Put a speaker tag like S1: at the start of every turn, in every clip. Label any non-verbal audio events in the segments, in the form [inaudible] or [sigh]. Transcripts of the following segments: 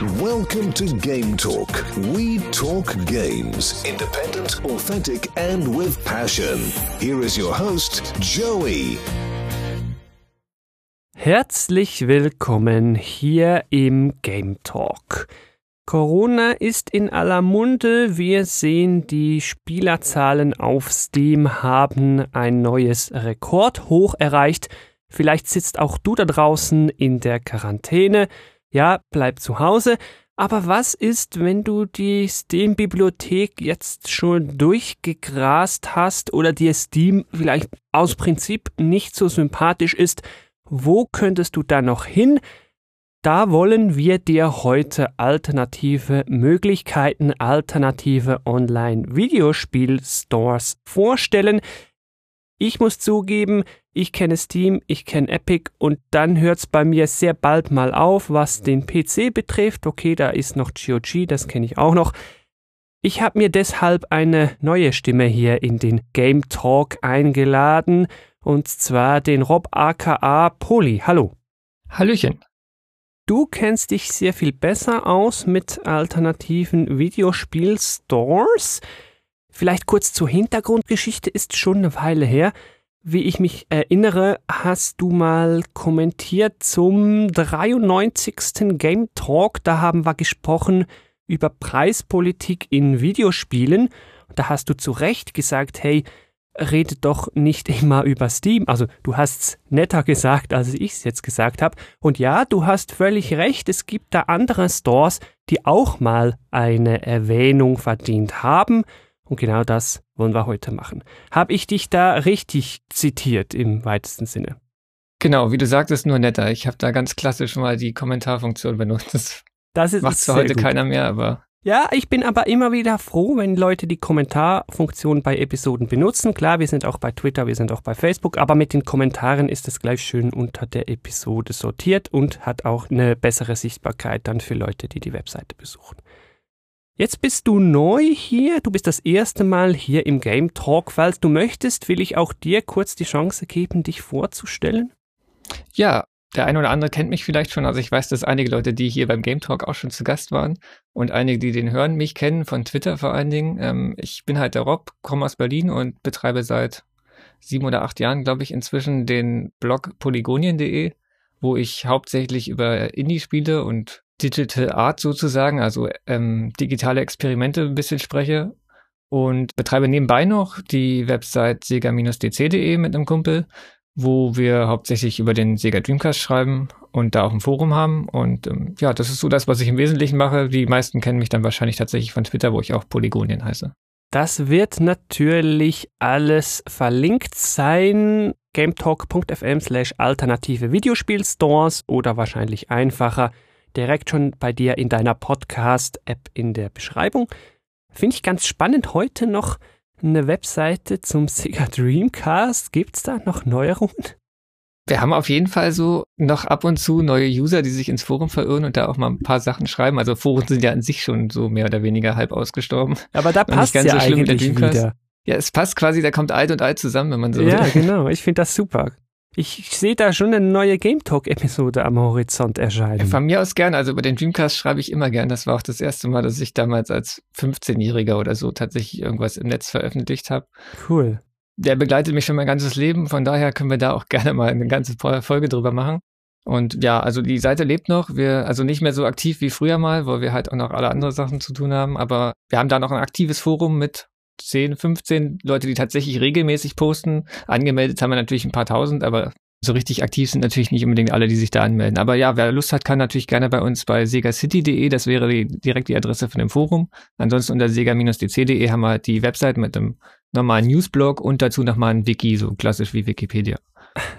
S1: Welcome to Game Talk. We talk games. Independent, authentic, and with passion. Here is your host, Joey.
S2: Herzlich willkommen hier im Game Talk. Corona ist in aller Munde. Wir sehen, die Spielerzahlen auf Steam haben ein neues Rekordhoch erreicht. Vielleicht sitzt auch du da draußen in der Quarantäne. Ja, bleib zu Hause. Aber was ist, wenn du die Steam-Bibliothek jetzt schon durchgegrast hast oder dir Steam vielleicht aus Prinzip nicht so sympathisch ist? Wo könntest du da noch hin? Da wollen wir dir heute alternative Möglichkeiten, alternative Online-Videospiel-Stores vorstellen. Ich muss zugeben, ich kenne Steam, ich kenne Epic und dann hört es bei mir sehr bald mal auf, was den PC betrifft. Okay, da ist noch GOG, das kenne ich auch noch. Ich habe mir deshalb eine neue Stimme hier in den Game Talk eingeladen und zwar den Rob aka Poli. Hallo.
S3: Hallöchen.
S2: Du kennst dich sehr viel besser aus mit alternativen Videospielstores. Vielleicht kurz zur Hintergrundgeschichte, ist schon eine Weile her. Wie ich mich erinnere, hast du mal kommentiert zum 93. Game Talk. Da haben wir gesprochen über Preispolitik in Videospielen. Da hast du zu Recht gesagt, hey, redet doch nicht immer über Steam. Also du hast's netter gesagt, als ich es jetzt gesagt habe. Und ja, du hast völlig recht, es gibt da andere Stores, die auch mal eine Erwähnung verdient haben. Und genau das wollen wir heute machen. Habe ich dich da richtig zitiert im weitesten Sinne?
S3: Genau, wie du sagtest, nur netter. Ich habe da ganz klassisch mal die Kommentarfunktion benutzt. Das, das ist macht zwar heute gut. keiner mehr, aber
S2: ja, ich bin aber immer wieder froh, wenn Leute die Kommentarfunktion bei Episoden benutzen. Klar, wir sind auch bei Twitter, wir sind auch bei Facebook, aber mit den Kommentaren ist es gleich schön unter der Episode sortiert und hat auch eine bessere Sichtbarkeit dann für Leute, die die Webseite besuchen. Jetzt bist du neu hier, du bist das erste Mal hier im Game Talk. Falls du möchtest, will ich auch dir kurz die Chance geben, dich vorzustellen.
S3: Ja, der eine oder andere kennt mich vielleicht schon. Also ich weiß, dass einige Leute, die hier beim Game Talk auch schon zu Gast waren und einige, die den hören, mich kennen, von Twitter vor allen Dingen. Ähm, ich bin halt der Rob, komme aus Berlin und betreibe seit sieben oder acht Jahren, glaube ich, inzwischen den Blog polygonien.de, wo ich hauptsächlich über Indie-Spiele und Digital Art sozusagen, also ähm, digitale Experimente ein bisschen spreche und betreibe nebenbei noch die Website sega-dc.de mit einem Kumpel wo wir hauptsächlich über den Sega Dreamcast schreiben und da auch ein Forum haben. Und ähm, ja, das ist so das, was ich im Wesentlichen mache. Die meisten kennen mich dann wahrscheinlich tatsächlich von Twitter, wo ich auch Polygonien heiße.
S2: Das wird natürlich alles verlinkt sein. gametalk.fm slash alternative Videospielstores oder wahrscheinlich einfacher direkt schon bei dir in deiner Podcast-App in der Beschreibung. Finde ich ganz spannend heute noch eine Webseite zum Sega Dreamcast? Gibt es da noch Neuerungen?
S3: Wir haben auf jeden Fall so noch ab und zu neue User, die sich ins Forum verirren und da auch mal ein paar Sachen schreiben. Also Foren sind ja an sich schon so mehr oder weniger halb ausgestorben.
S2: Aber da passt ja so eigentlich wieder.
S3: Ja, es passt quasi, da kommt alt und alt zusammen, wenn man so
S2: Ja, will. genau. Ich finde das super. Ich sehe da schon eine neue Game Talk-Episode am Horizont erscheinen.
S3: Von mir aus gern. Also über den Dreamcast schreibe ich immer gern. Das war auch das erste Mal, dass ich damals als 15-Jähriger oder so tatsächlich irgendwas im Netz veröffentlicht habe.
S2: Cool.
S3: Der begleitet mich schon mein ganzes Leben. Von daher können wir da auch [laughs] gerne mal eine ganze Folge drüber machen. Und ja, also die Seite lebt noch. Wir, also nicht mehr so aktiv wie früher mal, weil wir halt auch noch alle andere Sachen zu tun haben. Aber wir haben da noch ein aktives Forum mit 10, 15 Leute, die tatsächlich regelmäßig posten. Angemeldet haben wir natürlich ein paar tausend, aber so richtig aktiv sind natürlich nicht unbedingt alle, die sich da anmelden. Aber ja, wer Lust hat, kann natürlich gerne bei uns bei segacity.de, das wäre die, direkt die Adresse von dem Forum. Ansonsten unter sega-dc.de haben wir die Website mit einem normalen Newsblog und dazu nochmal ein Wiki, so klassisch wie Wikipedia.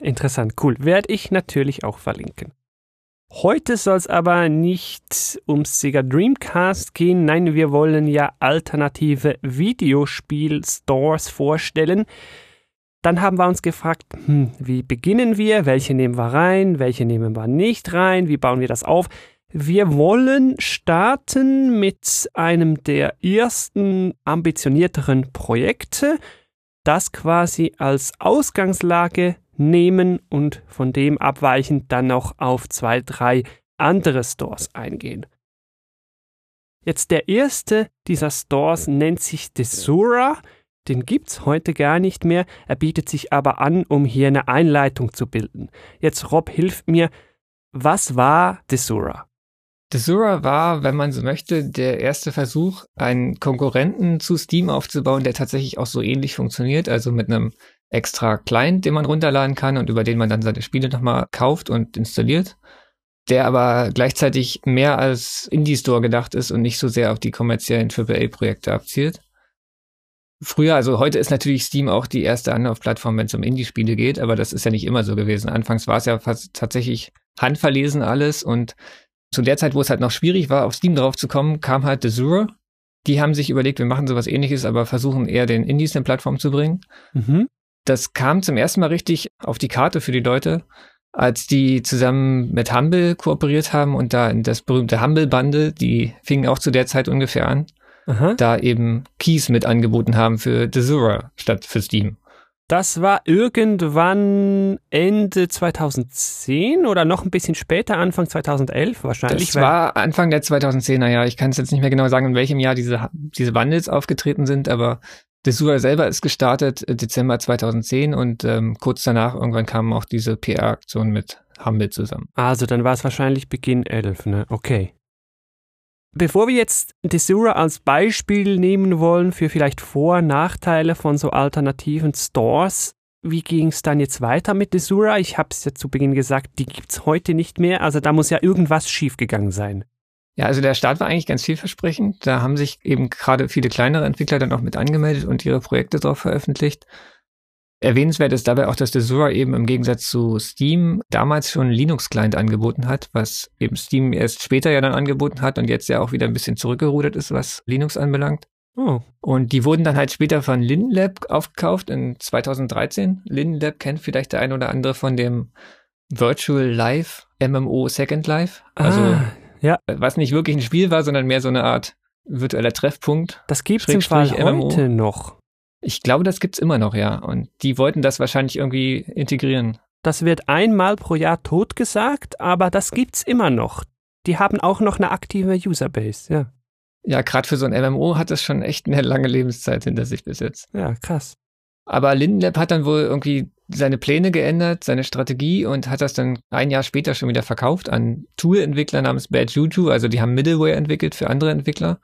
S2: Interessant, cool. Werde ich natürlich auch verlinken. Heute soll es aber nicht ums Sega Dreamcast gehen. Nein, wir wollen ja alternative Videospiel-Stores vorstellen. Dann haben wir uns gefragt, hm, wie beginnen wir? Welche nehmen wir rein? Welche nehmen wir nicht rein? Wie bauen wir das auf? Wir wollen starten mit einem der ersten ambitionierteren Projekte, das quasi als Ausgangslage nehmen und von dem abweichend dann noch auf zwei, drei andere Stores eingehen. Jetzt der erste dieser Stores nennt sich Desura. Den gibt's heute gar nicht mehr. Er bietet sich aber an, um hier eine Einleitung zu bilden. Jetzt Rob, hilf mir. Was war Desura?
S3: Desura war, wenn man so möchte, der erste Versuch, einen Konkurrenten zu Steam aufzubauen, der tatsächlich auch so ähnlich funktioniert, also mit einem extra Client, den man runterladen kann und über den man dann seine Spiele nochmal kauft und installiert, der aber gleichzeitig mehr als Indie-Store gedacht ist und nicht so sehr auf die kommerziellen AAA-Projekte abzielt. Früher, also heute ist natürlich Steam auch die erste Anlaufplattform, wenn es um Indie-Spiele geht, aber das ist ja nicht immer so gewesen. Anfangs war es ja fast tatsächlich handverlesen alles und zu der Zeit, wo es halt noch schwierig war, auf Steam drauf zu kommen, kam halt Desura. Die haben sich überlegt, wir machen sowas ähnliches, aber versuchen eher den Indies eine Plattform zu bringen. Mhm. Das kam zum ersten Mal richtig auf die Karte für die Leute, als die zusammen mit Humble kooperiert haben und da in das berühmte Humble-Bande, die fingen auch zu der Zeit ungefähr an, Aha. da eben Keys mit angeboten haben für Desura statt für Steam.
S2: Das war irgendwann Ende 2010 oder noch ein bisschen später, Anfang 2011 wahrscheinlich.
S3: Das war Anfang der 2010er Jahre. Ich kann es jetzt nicht mehr genau sagen, in welchem Jahr diese, diese Bundles aufgetreten sind, aber Desura selber ist gestartet äh, Dezember 2010 und ähm, kurz danach irgendwann kam auch diese PR-Aktion mit Humble zusammen.
S2: Also dann war es wahrscheinlich Beginn 11, ne? Okay. Bevor wir jetzt Desura als Beispiel nehmen wollen für vielleicht Vor- und Nachteile von so alternativen Stores, wie ging es dann jetzt weiter mit Desura? Ich habe es ja zu Beginn gesagt, die gibt es heute nicht mehr, also da muss ja irgendwas schiefgegangen sein.
S3: Ja, also der Start war eigentlich ganz vielversprechend. Da haben sich eben gerade viele kleinere Entwickler dann auch mit angemeldet und ihre Projekte drauf veröffentlicht. Erwähnenswert ist dabei auch, dass Desura eben im Gegensatz zu Steam damals schon einen Linux-Client angeboten hat, was eben Steam erst später ja dann angeboten hat und jetzt ja auch wieder ein bisschen zurückgerudert ist, was Linux anbelangt. Oh. Und die wurden dann halt später von LinLab aufgekauft in 2013. LinLab kennt vielleicht der ein oder andere von dem Virtual Live MMO Second Life. Also, ah, ja. was nicht wirklich ein Spiel war, sondern mehr so eine Art virtueller Treffpunkt.
S2: Das gibt es im Fall heute noch.
S3: Ich glaube, das gibt's immer noch, ja. Und die wollten das wahrscheinlich irgendwie integrieren.
S2: Das wird einmal pro Jahr totgesagt, aber das gibt's immer noch. Die haben auch noch eine aktive Userbase, ja.
S3: Ja, gerade für so ein MMO hat das schon echt eine lange Lebenszeit hinter sich bis jetzt.
S2: Ja, krass.
S3: Aber Lindenlab hat dann wohl irgendwie seine Pläne geändert, seine Strategie und hat das dann ein Jahr später schon wieder verkauft an Tool-Entwickler namens Bad Juju. Also die haben Middleware entwickelt für andere Entwickler.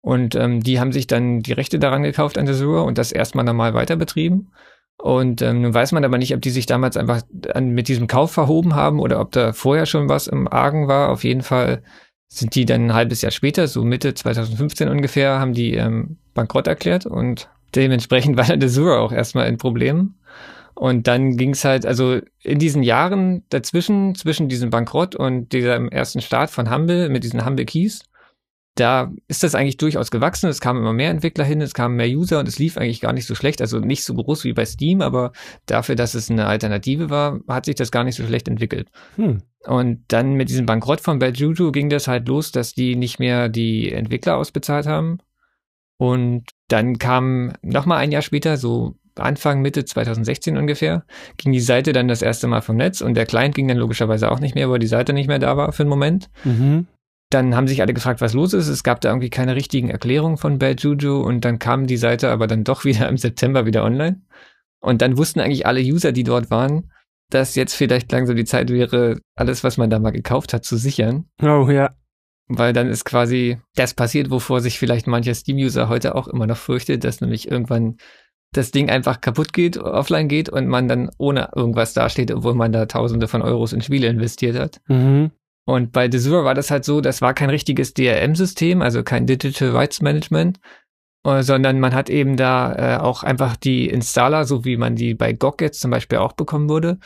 S3: Und ähm, die haben sich dann die Rechte daran gekauft an Azure und das erstmal normal weiter betrieben. Und ähm, nun weiß man aber nicht, ob die sich damals einfach an, mit diesem Kauf verhoben haben oder ob da vorher schon was im Argen war. Auf jeden Fall sind die dann ein halbes Jahr später, so Mitte 2015 ungefähr, haben die ähm, bankrott erklärt und dementsprechend [laughs] war Azure auch erstmal in Problemen. Und dann ging es halt, also in diesen Jahren dazwischen, zwischen diesem Bankrott und diesem ersten Start von Humble mit diesen Humble Keys, da ist das eigentlich durchaus gewachsen. Es kamen immer mehr Entwickler hin, es kamen mehr User und es lief eigentlich gar nicht so schlecht. Also nicht so groß wie bei Steam, aber dafür, dass es eine Alternative war, hat sich das gar nicht so schlecht entwickelt. Hm. Und dann mit diesem Bankrott von Beljuju ging das halt los, dass die nicht mehr die Entwickler ausbezahlt haben. Und dann kam nochmal ein Jahr später, so Anfang, Mitte 2016 ungefähr, ging die Seite dann das erste Mal vom Netz und der Client ging dann logischerweise auch nicht mehr, weil die Seite nicht mehr da war für einen Moment. Mhm. Dann haben sich alle gefragt, was los ist. Es gab da irgendwie keine richtigen Erklärungen von Bad Juju und dann kam die Seite aber dann doch [laughs] wieder im September wieder online. Und dann wussten eigentlich alle User, die dort waren, dass jetzt vielleicht langsam die Zeit wäre, alles, was man da mal gekauft hat, zu sichern.
S2: Oh ja.
S3: Weil dann ist quasi das passiert, wovor sich vielleicht mancher Steam-User heute auch immer noch fürchtet, dass nämlich irgendwann das Ding einfach kaputt geht, offline geht und man dann ohne irgendwas dasteht, obwohl man da Tausende von Euros in Spiele investiert hat. Mhm. Und bei Desura war das halt so, das war kein richtiges DRM-System, also kein Digital Rights Management, äh, sondern man hat eben da äh, auch einfach die Installer, so wie man die bei GOG jetzt zum Beispiel auch bekommen würde.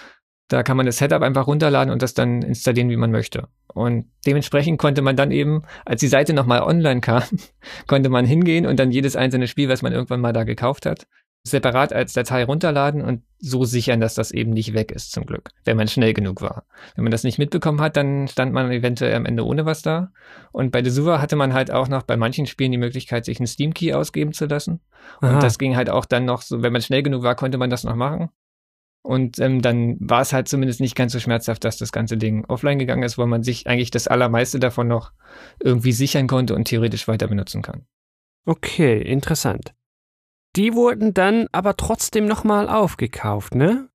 S3: Da kann man das Setup einfach runterladen und das dann installieren, wie man möchte. Und dementsprechend konnte man dann eben, als die Seite nochmal online kam, [laughs] konnte man hingehen und dann jedes einzelne Spiel, was man irgendwann mal da gekauft hat, separat als Datei runterladen und so sichern, dass das eben nicht weg ist, zum Glück, wenn man schnell genug war. Wenn man das nicht mitbekommen hat, dann stand man eventuell am Ende ohne was da. Und bei Desura hatte man halt auch noch bei manchen Spielen die Möglichkeit, sich einen Steam-Key ausgeben zu lassen. Aha. Und das ging halt auch dann noch so, wenn man schnell genug war, konnte man das noch machen. Und ähm, dann war es halt zumindest nicht ganz so schmerzhaft, dass das ganze Ding offline gegangen ist, weil man sich eigentlich das Allermeiste davon noch irgendwie sichern konnte und theoretisch weiter benutzen kann.
S2: Okay, interessant. Die wurden dann aber trotzdem nochmal aufgekauft, ne?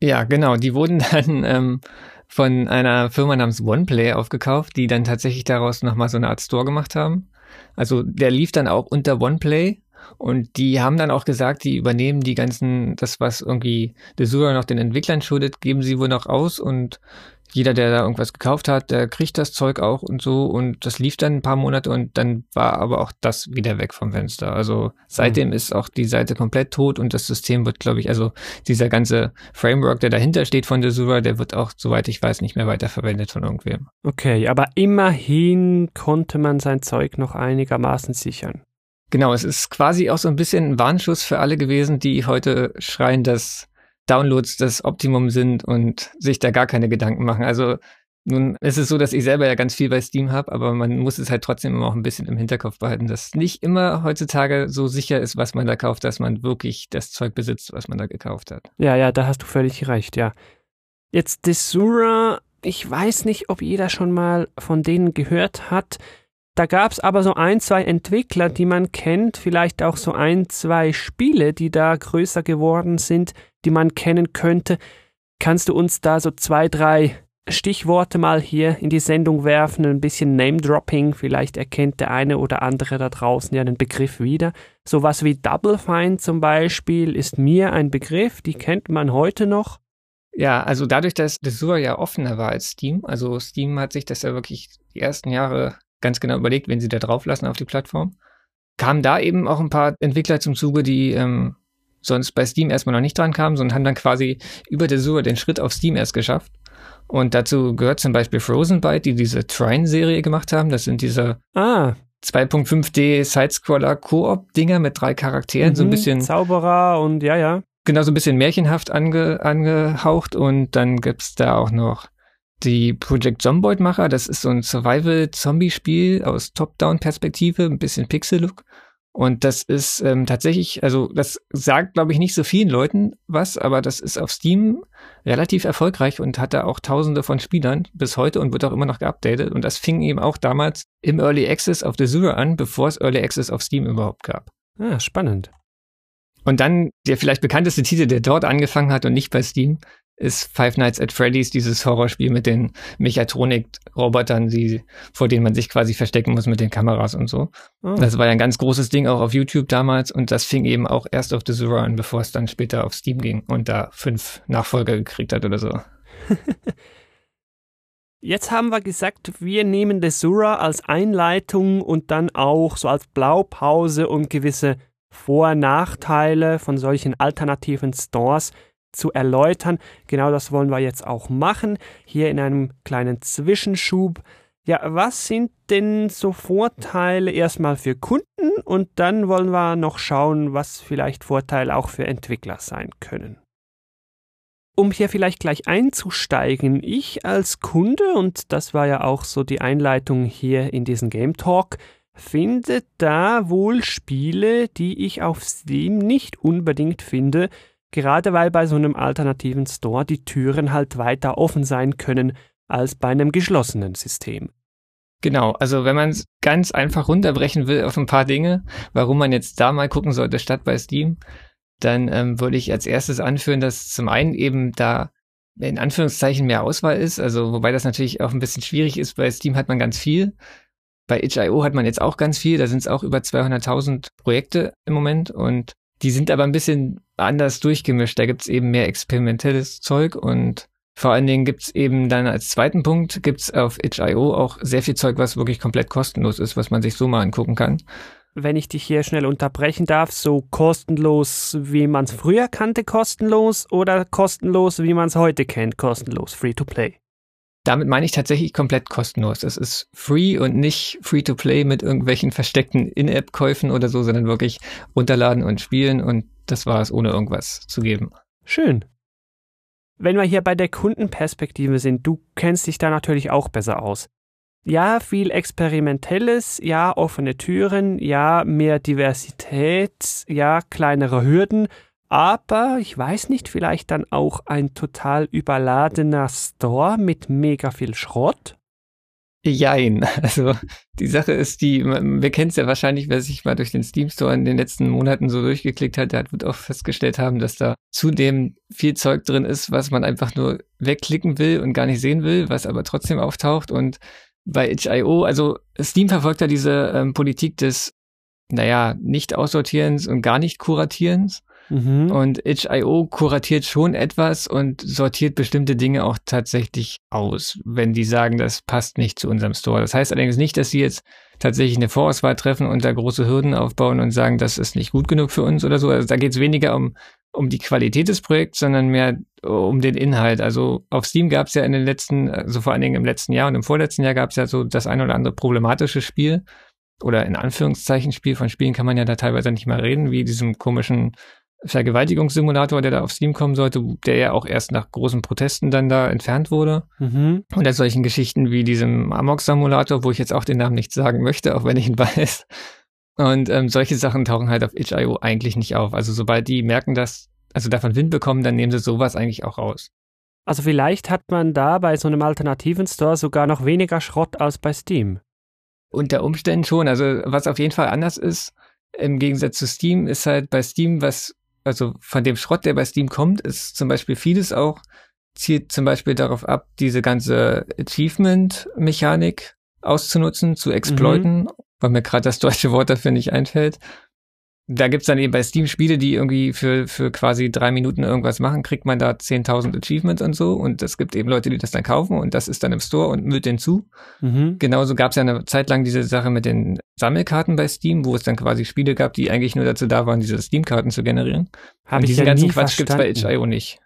S3: Ja, genau. Die wurden [laughs] dann ähm, von einer Firma namens OnePlay aufgekauft, die dann tatsächlich daraus nochmal so eine Art Store gemacht haben. Also der lief dann auch unter OnePlay und die haben dann auch gesagt, die übernehmen die ganzen, das was irgendwie Desura noch den Entwicklern schuldet, geben sie wohl noch aus und jeder, der da irgendwas gekauft hat, der kriegt das Zeug auch und so. Und das lief dann ein paar Monate und dann war aber auch das wieder weg vom Fenster. Also seitdem mhm. ist auch die Seite komplett tot und das System wird, glaube ich, also dieser ganze Framework, der dahinter steht von Desura, der wird auch, soweit ich weiß, nicht mehr weiterverwendet von irgendwem.
S2: Okay, aber immerhin konnte man sein Zeug noch einigermaßen sichern.
S3: Genau, es ist quasi auch so ein bisschen ein Warnschuss für alle gewesen, die heute schreien, dass Downloads das Optimum sind und sich da gar keine Gedanken machen. Also nun ist es so, dass ich selber ja ganz viel bei Steam habe, aber man muss es halt trotzdem immer auch ein bisschen im Hinterkopf behalten, dass nicht immer heutzutage so sicher ist, was man da kauft, dass man wirklich das Zeug besitzt, was man da gekauft hat.
S2: Ja, ja, da hast du völlig recht, ja. Jetzt Desura, ich weiß nicht, ob jeder schon mal von denen gehört hat. Da gab es aber so ein, zwei Entwickler, die man kennt, vielleicht auch so ein, zwei Spiele, die da größer geworden sind, die man kennen könnte. Kannst du uns da so zwei, drei Stichworte mal hier in die Sendung werfen, ein bisschen Name-Dropping, vielleicht erkennt der eine oder andere da draußen ja einen Begriff wieder. Sowas wie Double Fine zum Beispiel ist mir ein Begriff, die kennt man heute noch.
S3: Ja, also dadurch, dass Desur ja offener war als Steam, also Steam hat sich das ja wirklich die ersten Jahre ganz genau überlegt, wen sie da drauf lassen auf die Plattform. Kamen da eben auch ein paar Entwickler zum Zuge, die ähm, sonst bei Steam erstmal noch nicht dran kamen, sondern haben dann quasi über der Suche den Schritt auf Steam erst geschafft. Und dazu gehört zum Beispiel Frozen Byte, die diese Trine-Serie gemacht haben. Das sind diese
S2: ah.
S3: 2.5D Sidescroller Koop-Dinger mit drei Charakteren, mhm, so ein mhm. bisschen.
S2: Zauberer und ja, ja.
S3: Genau, so ein bisschen märchenhaft ange, angehaucht. Und dann gibt's da auch noch die Project Zomboid-Macher, das ist so ein Survival-Zombie-Spiel aus Top-Down-Perspektive, ein bisschen Pixel-Look. Und das ist ähm, tatsächlich, also das sagt, glaube ich, nicht so vielen Leuten was, aber das ist auf Steam relativ erfolgreich und hat da auch tausende von Spielern bis heute und wird auch immer noch geupdatet. Und das fing eben auch damals im Early Access auf der Zero an, bevor es Early Access auf Steam überhaupt gab.
S2: Ah, spannend.
S3: Und dann der vielleicht bekannteste Titel, der dort angefangen hat und nicht bei Steam, ist Five Nights at Freddy's, dieses Horrorspiel mit den Mechatronik-Robotern, die, vor denen man sich quasi verstecken muss mit den Kameras und so. Oh. Das war ja ein ganz großes Ding auch auf YouTube damals und das fing eben auch erst auf The Zero an, bevor es dann später auf Steam ging und da fünf Nachfolger gekriegt hat oder so. [laughs]
S2: Jetzt haben wir gesagt, wir nehmen Desura als Einleitung und dann auch so als Blaupause, um gewisse Vor- und Nachteile von solchen alternativen Stores zu erläutern. Genau das wollen wir jetzt auch machen, hier in einem kleinen Zwischenschub. Ja, was sind denn so Vorteile erstmal für Kunden und dann wollen wir noch schauen, was vielleicht Vorteile auch für Entwickler sein können. Um hier vielleicht gleich einzusteigen, ich als Kunde, und das war ja auch so die Einleitung hier in diesen Game Talk, finde da wohl Spiele, die ich auf Steam nicht unbedingt finde, Gerade weil bei so einem alternativen Store die Türen halt weiter offen sein können als bei einem geschlossenen System.
S3: Genau, also wenn man es ganz einfach runterbrechen will auf ein paar Dinge, warum man jetzt da mal gucken sollte statt bei Steam, dann ähm, würde ich als erstes anführen, dass zum einen eben da in Anführungszeichen mehr Auswahl ist, also wobei das natürlich auch ein bisschen schwierig ist, bei Steam hat man ganz viel. Bei itch.io hat man jetzt auch ganz viel, da sind es auch über 200.000 Projekte im Moment und die sind aber ein bisschen anders durchgemischt. Da gibt's eben mehr experimentelles Zeug und vor allen Dingen gibt's eben dann als zweiten Punkt, gibt's auf itch.io auch sehr viel Zeug, was wirklich komplett kostenlos ist, was man sich so mal angucken kann.
S2: Wenn ich dich hier schnell unterbrechen darf, so kostenlos, wie man es früher kannte, kostenlos oder kostenlos, wie man es heute kennt, kostenlos, free to play?
S3: Damit meine ich tatsächlich komplett kostenlos. Es ist free und nicht free to play mit irgendwelchen versteckten In-App-Käufen oder so, sondern wirklich runterladen und spielen und das war es, ohne irgendwas zu geben.
S2: Schön. Wenn wir hier bei der Kundenperspektive sind, du kennst dich da natürlich auch besser aus. Ja, viel Experimentelles, ja, offene Türen, ja, mehr Diversität, ja, kleinere Hürden, aber ich weiß nicht, vielleicht dann auch ein total überladener Store mit mega viel Schrott?
S3: Jein. [laughs] Also die Sache ist die, wir kennen es ja wahrscheinlich, wer sich mal durch den Steam Store in den letzten Monaten so durchgeklickt hat, der wird auch festgestellt haben, dass da zudem viel Zeug drin ist, was man einfach nur wegklicken will und gar nicht sehen will, was aber trotzdem auftaucht. Und bei itch.io, also Steam verfolgt ja diese ähm, Politik des, naja, nicht aussortierens und gar nicht kuratierens. Mhm. Und itch.io kuratiert schon etwas und sortiert bestimmte Dinge auch tatsächlich aus, wenn die sagen, das passt nicht zu unserem Store. Das heißt allerdings nicht, dass sie jetzt tatsächlich eine Vorauswahl treffen und da große Hürden aufbauen und sagen, das ist nicht gut genug für uns oder so. Also da geht es weniger um, um die Qualität des Projekts, sondern mehr um den Inhalt. Also auf Steam gab es ja in den letzten, also vor allen Dingen im letzten Jahr und im vorletzten Jahr gab es ja so das ein oder andere problematische Spiel oder in Anführungszeichen Spiel. Von Spielen kann man ja da teilweise nicht mal reden, wie diesem komischen Vergewaltigungssimulator, der da auf Steam kommen sollte, der ja auch erst nach großen Protesten dann da entfernt wurde. Mhm. Und als solchen Geschichten wie diesem Amok-Simulator, wo ich jetzt auch den Namen nicht sagen möchte, auch wenn ich ihn [laughs] weiß. Und ähm, solche Sachen tauchen halt auf itch.io eigentlich nicht auf. Also sobald die merken, dass, also davon Wind bekommen, dann nehmen sie sowas eigentlich auch raus.
S2: Also vielleicht hat man da bei so einem alternativen Store sogar noch weniger Schrott als bei Steam.
S3: Unter Umständen schon. Also was auf jeden Fall anders ist, im Gegensatz zu Steam, ist halt bei Steam was also von dem Schrott, der bei Steam kommt, ist zum Beispiel vieles auch, zielt zum Beispiel darauf ab, diese ganze Achievement-Mechanik auszunutzen, zu exploiten, mhm. weil mir gerade das deutsche Wort dafür nicht einfällt da gibt's dann eben bei Steam Spiele, die irgendwie für, für quasi drei Minuten irgendwas machen, kriegt man da 10.000 Achievements und so. Und es gibt eben Leute, die das dann kaufen und das ist dann im Store und müllt den zu. Mhm. Genauso gab's ja eine Zeit lang diese Sache mit den Sammelkarten bei Steam, wo es dann quasi Spiele gab, die eigentlich nur dazu da waren, diese Steam-Karten zu generieren.
S2: Hab und diesen ja ganzen Quatsch verstanden. gibt's bei itch.io nicht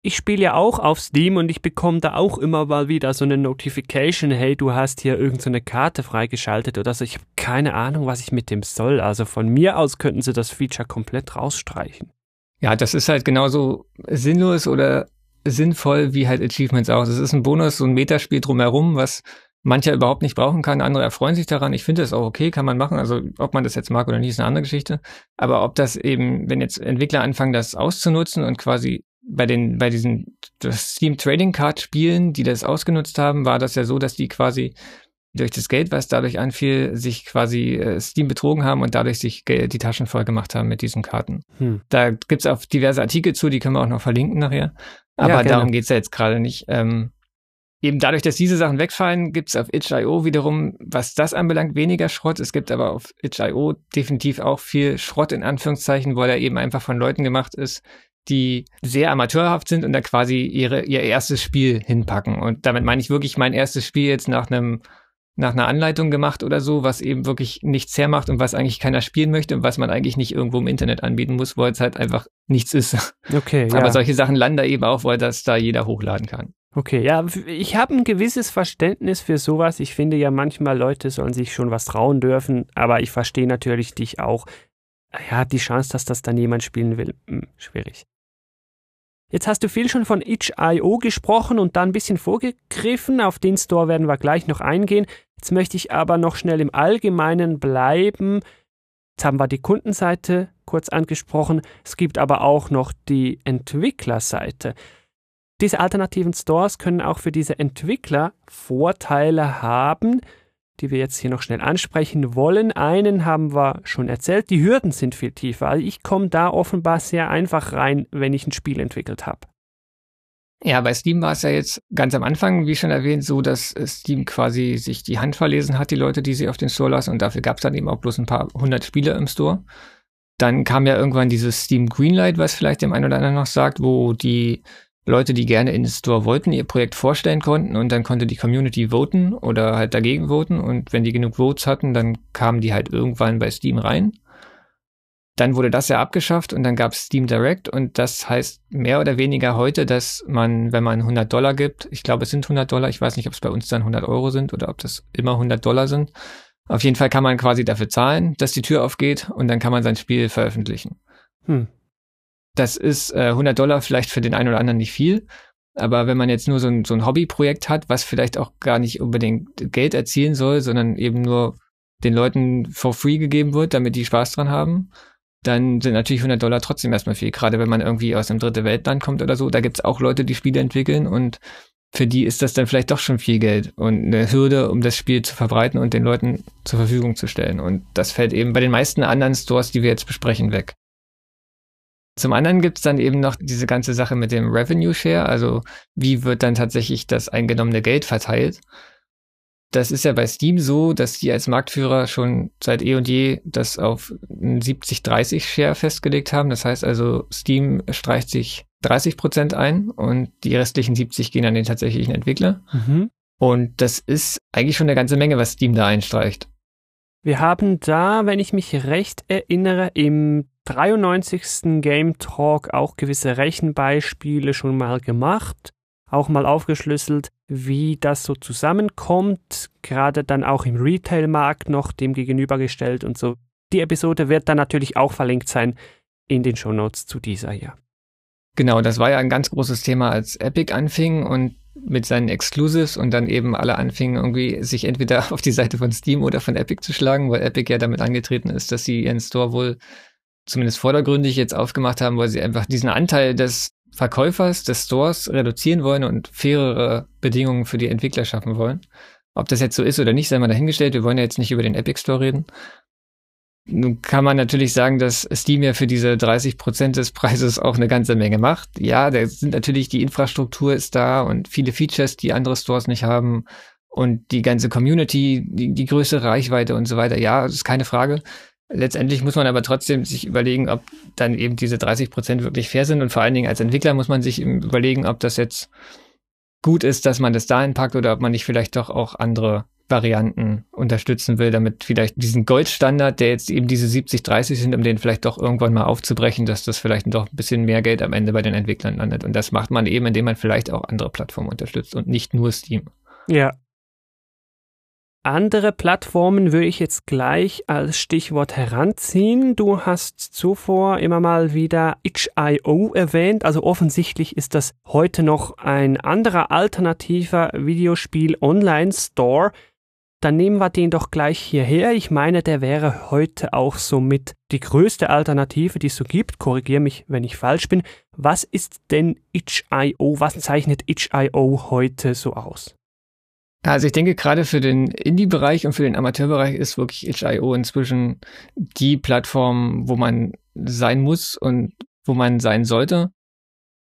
S2: ich spiele ja auch auf Steam und ich bekomme da auch immer mal wieder so eine Notification, hey, du hast hier irgendeine so Karte freigeschaltet oder so. Ich habe keine Ahnung, was ich mit dem soll. Also von mir aus könnten sie das Feature komplett rausstreichen.
S3: Ja, das ist halt genauso sinnlos oder sinnvoll wie halt Achievements auch. Das ist ein Bonus, so ein Metaspiel drumherum, was mancher überhaupt nicht brauchen kann. Andere erfreuen sich daran. Ich finde das auch okay, kann man machen. Also ob man das jetzt mag oder nicht, ist eine andere Geschichte. Aber ob das eben, wenn jetzt Entwickler anfangen, das auszunutzen und quasi bei den, bei diesen Steam Trading Card Spielen, die das ausgenutzt haben, war das ja so, dass die quasi durch das Geld, was dadurch anfiel, sich quasi äh, Steam betrogen haben und dadurch sich die Taschen voll gemacht haben mit diesen Karten. Hm. Da gibt's auch diverse Artikel zu, die können wir auch noch verlinken nachher. Aber ja, darum geht's ja jetzt gerade nicht. Ähm, eben dadurch, dass diese Sachen wegfallen, gibt's auf itch.io wiederum, was das anbelangt, weniger Schrott. Es gibt aber auf itch.io definitiv auch viel Schrott in Anführungszeichen, weil er eben einfach von Leuten gemacht ist, die sehr amateurhaft sind und da quasi ihre, ihr erstes Spiel hinpacken. Und damit meine ich wirklich mein erstes Spiel jetzt nach einem nach einer Anleitung gemacht oder so, was eben wirklich nichts hermacht und was eigentlich keiner spielen möchte und was man eigentlich nicht irgendwo im Internet anbieten muss, wo es halt einfach nichts ist.
S2: Okay. [laughs]
S3: Aber ja. solche Sachen landen da eben auch, weil das da jeder hochladen kann.
S2: Okay, ja, ich habe ein gewisses Verständnis für sowas. Ich finde ja manchmal Leute sollen sich schon was trauen dürfen, aber ich verstehe natürlich dich auch. Ja, die Chance, dass das dann jemand spielen will, hm, schwierig. Jetzt hast du viel schon von itch.io gesprochen und dann ein bisschen vorgegriffen. Auf den Store werden wir gleich noch eingehen. Jetzt möchte ich aber noch schnell im Allgemeinen bleiben. Jetzt haben wir die Kundenseite kurz angesprochen. Es gibt aber auch noch die Entwicklerseite. Diese alternativen Stores können auch für diese Entwickler Vorteile haben die wir jetzt hier noch schnell ansprechen wollen. Einen haben wir schon erzählt, die Hürden sind viel tiefer. Also ich komme da offenbar sehr einfach rein, wenn ich ein Spiel entwickelt habe.
S3: Ja, bei Steam war es ja jetzt ganz am Anfang, wie schon erwähnt, so, dass Steam quasi sich die Hand verlesen hat, die Leute, die sie auf den Store lassen. Und dafür gab es dann eben auch bloß ein paar hundert Spiele im Store. Dann kam ja irgendwann dieses Steam Greenlight, was vielleicht dem einen oder anderen noch sagt, wo die Leute, die gerne in den Store wollten, ihr Projekt vorstellen konnten und dann konnte die Community voten oder halt dagegen voten und wenn die genug Votes hatten, dann kamen die halt irgendwann bei Steam rein. Dann wurde das ja abgeschafft und dann gab es Steam Direct und das heißt mehr oder weniger heute, dass man, wenn man 100 Dollar gibt, ich glaube es sind 100 Dollar, ich weiß nicht, ob es bei uns dann 100 Euro sind oder ob das immer 100 Dollar sind. Auf jeden Fall kann man quasi dafür zahlen, dass die Tür aufgeht und dann kann man sein Spiel veröffentlichen. Hm. Das ist äh, 100 Dollar vielleicht für den einen oder anderen nicht viel. Aber wenn man jetzt nur so ein, so ein Hobbyprojekt hat, was vielleicht auch gar nicht unbedingt Geld erzielen soll, sondern eben nur den Leuten for free gegeben wird, damit die Spaß dran haben, dann sind natürlich 100 Dollar trotzdem erstmal viel. Gerade wenn man irgendwie aus einem dritte Weltland kommt oder so, da gibt's auch Leute, die Spiele entwickeln und für die ist das dann vielleicht doch schon viel Geld und eine Hürde, um das Spiel zu verbreiten und den Leuten zur Verfügung zu stellen. Und das fällt eben bei den meisten anderen Stores, die wir jetzt besprechen, weg. Zum anderen gibt es dann eben noch diese ganze Sache mit dem Revenue Share, also wie wird dann tatsächlich das eingenommene Geld verteilt. Das ist ja bei Steam so, dass die als Marktführer schon seit eh und je das auf 70-30 Share festgelegt haben. Das heißt also, Steam streicht sich 30 Prozent ein und die restlichen 70 gehen an den tatsächlichen Entwickler. Mhm. Und das ist eigentlich schon eine ganze Menge, was Steam da einstreicht.
S2: Wir haben da, wenn ich mich recht erinnere, im 93. Game Talk auch gewisse Rechenbeispiele schon mal gemacht, auch mal aufgeschlüsselt, wie das so zusammenkommt, gerade dann auch im Retail-Markt noch dem gegenübergestellt und so. Die Episode wird dann natürlich auch verlinkt sein in den Shownotes zu dieser hier.
S3: Genau, das war ja ein ganz großes Thema, als Epic anfing und mit seinen Exclusives und dann eben alle anfingen, irgendwie sich entweder [laughs] auf die Seite von Steam oder von Epic zu schlagen, weil Epic ja damit angetreten ist, dass sie ihren Store wohl zumindest vordergründig jetzt aufgemacht haben, weil sie einfach diesen Anteil des Verkäufers des Stores reduzieren wollen und fairere Bedingungen für die Entwickler schaffen wollen. Ob das jetzt so ist oder nicht, sei mal dahingestellt. Wir wollen ja jetzt nicht über den Epic Store reden. Nun kann man natürlich sagen, dass Steam ja für diese 30 Prozent des Preises auch eine ganze Menge macht. Ja, da sind natürlich die Infrastruktur ist da und viele Features, die andere Stores nicht haben und die ganze Community, die, die größere Reichweite und so weiter. Ja, das ist keine Frage. Letztendlich muss man aber trotzdem sich überlegen, ob dann eben diese 30 Prozent wirklich fair sind und vor allen Dingen als Entwickler muss man sich überlegen, ob das jetzt gut ist, dass man das dahin packt oder ob man nicht vielleicht doch auch andere Varianten unterstützen will, damit vielleicht diesen Goldstandard, der jetzt eben diese 70-30 sind, um den vielleicht doch irgendwann mal aufzubrechen, dass das vielleicht doch ein bisschen mehr Geld am Ende bei den Entwicklern landet. Und das macht man eben, indem man vielleicht auch andere Plattformen unterstützt und nicht nur Steam.
S2: Ja. Andere Plattformen würde ich jetzt gleich als Stichwort heranziehen. Du hast zuvor immer mal wieder itch.io erwähnt, also offensichtlich ist das heute noch ein anderer alternativer Videospiel-Online-Store, dann nehmen wir den doch gleich hierher. Ich meine, der wäre heute auch somit die größte Alternative, die es so gibt. Korrigiere mich, wenn ich falsch bin. Was ist denn itch.io? Was zeichnet itch.io heute so aus?
S3: Also ich denke, gerade für den Indie-Bereich und für den Amateurbereich ist wirklich itch.io inzwischen die Plattform, wo man sein muss und wo man sein sollte.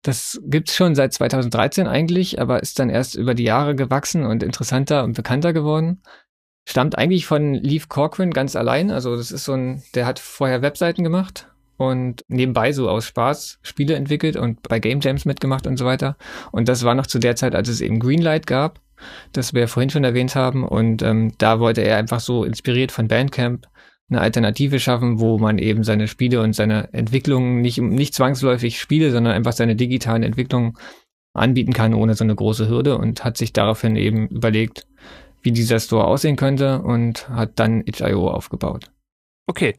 S3: Das gibt's schon seit 2013 eigentlich, aber ist dann erst über die Jahre gewachsen und interessanter und bekannter geworden. Stammt eigentlich von Leaf Corcoran ganz allein. Also das ist so ein, der hat vorher Webseiten gemacht und nebenbei so aus Spaß Spiele entwickelt und bei Game Jams mitgemacht und so weiter. Und das war noch zu der Zeit, als es eben Greenlight gab, das wir vorhin schon erwähnt haben. Und ähm, da wollte er einfach so inspiriert von Bandcamp eine Alternative schaffen, wo man eben seine Spiele und seine Entwicklungen nicht, nicht zwangsläufig Spiele, sondern einfach seine digitalen Entwicklungen anbieten kann, ohne so eine große Hürde und hat sich daraufhin eben überlegt, wie dieser Store aussehen könnte und hat dann itch.io aufgebaut.
S2: Okay.